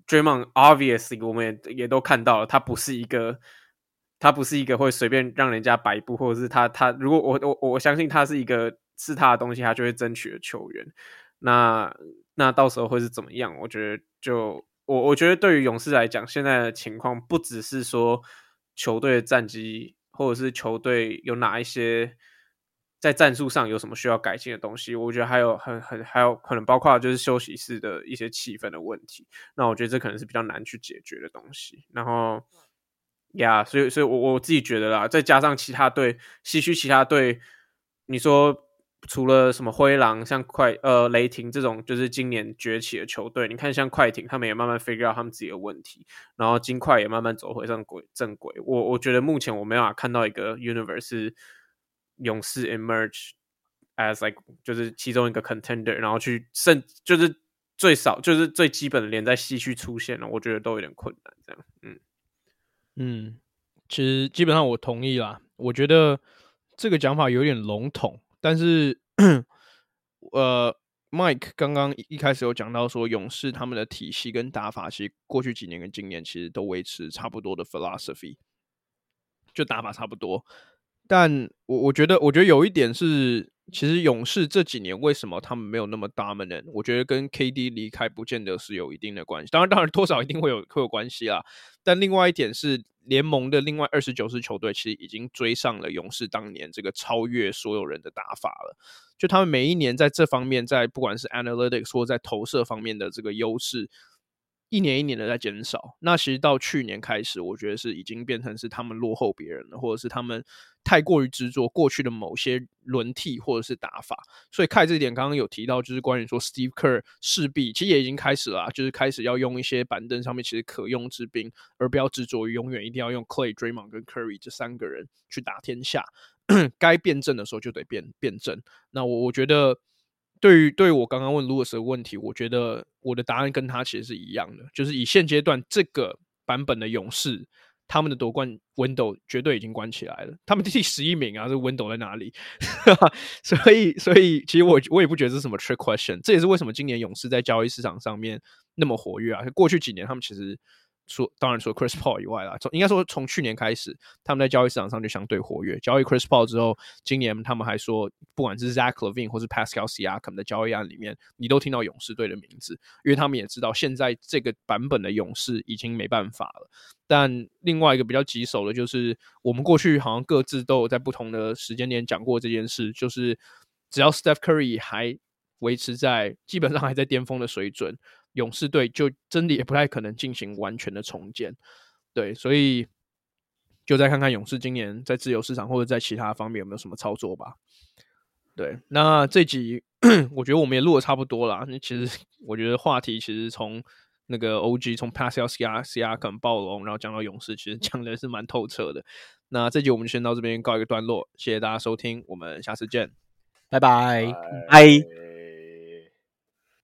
Drum obviously 我们也也都看到了，他不是一个，他不是一个会随便让人家摆布，或者是他他如果我我我相信他是一个是他的东西，他就会争取的球员。那那到时候会是怎么样？我觉得就我我觉得对于勇士来讲，现在的情况不只是说球队的战绩，或者是球队有哪一些。在战术上有什么需要改进的东西？我觉得还有很很还有可能包括就是休息室的一些气氛的问题。那我觉得这可能是比较难去解决的东西。然后，呀，所以所以我我自己觉得啦，再加上其他队，西区其他队，你说除了什么灰狼、像快呃雷霆这种就是今年崛起的球队，你看像快艇，他们也慢慢 figure out 他们自己的问题，然后金块也慢慢走回上轨正轨。我我觉得目前我没办法看到一个 universe。勇士 emerge as like 就是其中一个 contender，然后去胜就是最少就是最基本的连在西区出现了，我觉得都有点困难。这样，嗯嗯，其实基本上我同意啦。我觉得这个讲法有点笼统，但是呃，Mike 刚刚一开始有讲到说，勇士他们的体系跟打法，其实过去几年跟今年其实都维持差不多的 philosophy，就打法差不多。但我我觉得，我觉得有一点是，其实勇士这几年为什么他们没有那么 dominant？我觉得跟 KD 离开不见得是有一定的关系。当然，当然多少一定会有会有关系啦。但另外一点是，联盟的另外二十九支球队其实已经追上了勇士当年这个超越所有人的打法了。就他们每一年在这方面，在不管是 analytics 或在投射方面的这个优势。一年一年的在减少，那其实到去年开始，我觉得是已经变成是他们落后别人了，或者是他们太过于执着过去的某些轮替或者是打法。所以看这点，刚刚有提到，就是关于说 Steve Kerr 势必其实也已经开始了，就是开始要用一些板凳上面其实可用之兵，而不要执着于永远一定要用 Clay、Draymond 跟 Curry 这三个人去打天下。*clears throat* 该变阵的时候就得变变阵。那我我觉得。对于对于我刚刚问 Louis 的问题，我觉得我的答案跟他其实是一样的，就是以现阶段这个版本的勇士，他们的夺冠 window 绝对已经关起来了。他们第十一名啊，这 window 在哪里？*laughs* 所以所以其实我我也不觉得是什么 trick question。这也是为什么今年勇士在交易市场上面那么活跃啊。过去几年他们其实。说当然，除了 Chris Paul 以外啦，从应该说从去年开始，他们在交易市场上就相对活跃。交易 Chris Paul 之后，今年他们还说，不管是 Zach LaVine 或是 Pascal Siakam 的交易案里面，你都听到勇士队的名字，因为他们也知道现在这个版本的勇士已经没办法了。但另外一个比较棘手的就是，我们过去好像各自都有在不同的时间点讲过这件事，就是只要 Steph Curry 还维持在基本上还在巅峰的水准。勇士队就真的也不太可能进行完全的重建，对，所以就再看看勇士今年在自由市场或者在其他方面有没有什么操作吧。对，那这集 *coughs* 我觉得我们也录的差不多了。那其实我觉得话题其实从那个 OG 从 Pascal Siakam 暴龙，然后讲到勇士，其实讲的是蛮透彻的。那这集我们就先到这边告一个段落，谢谢大家收听，我们下次见，拜拜，拜。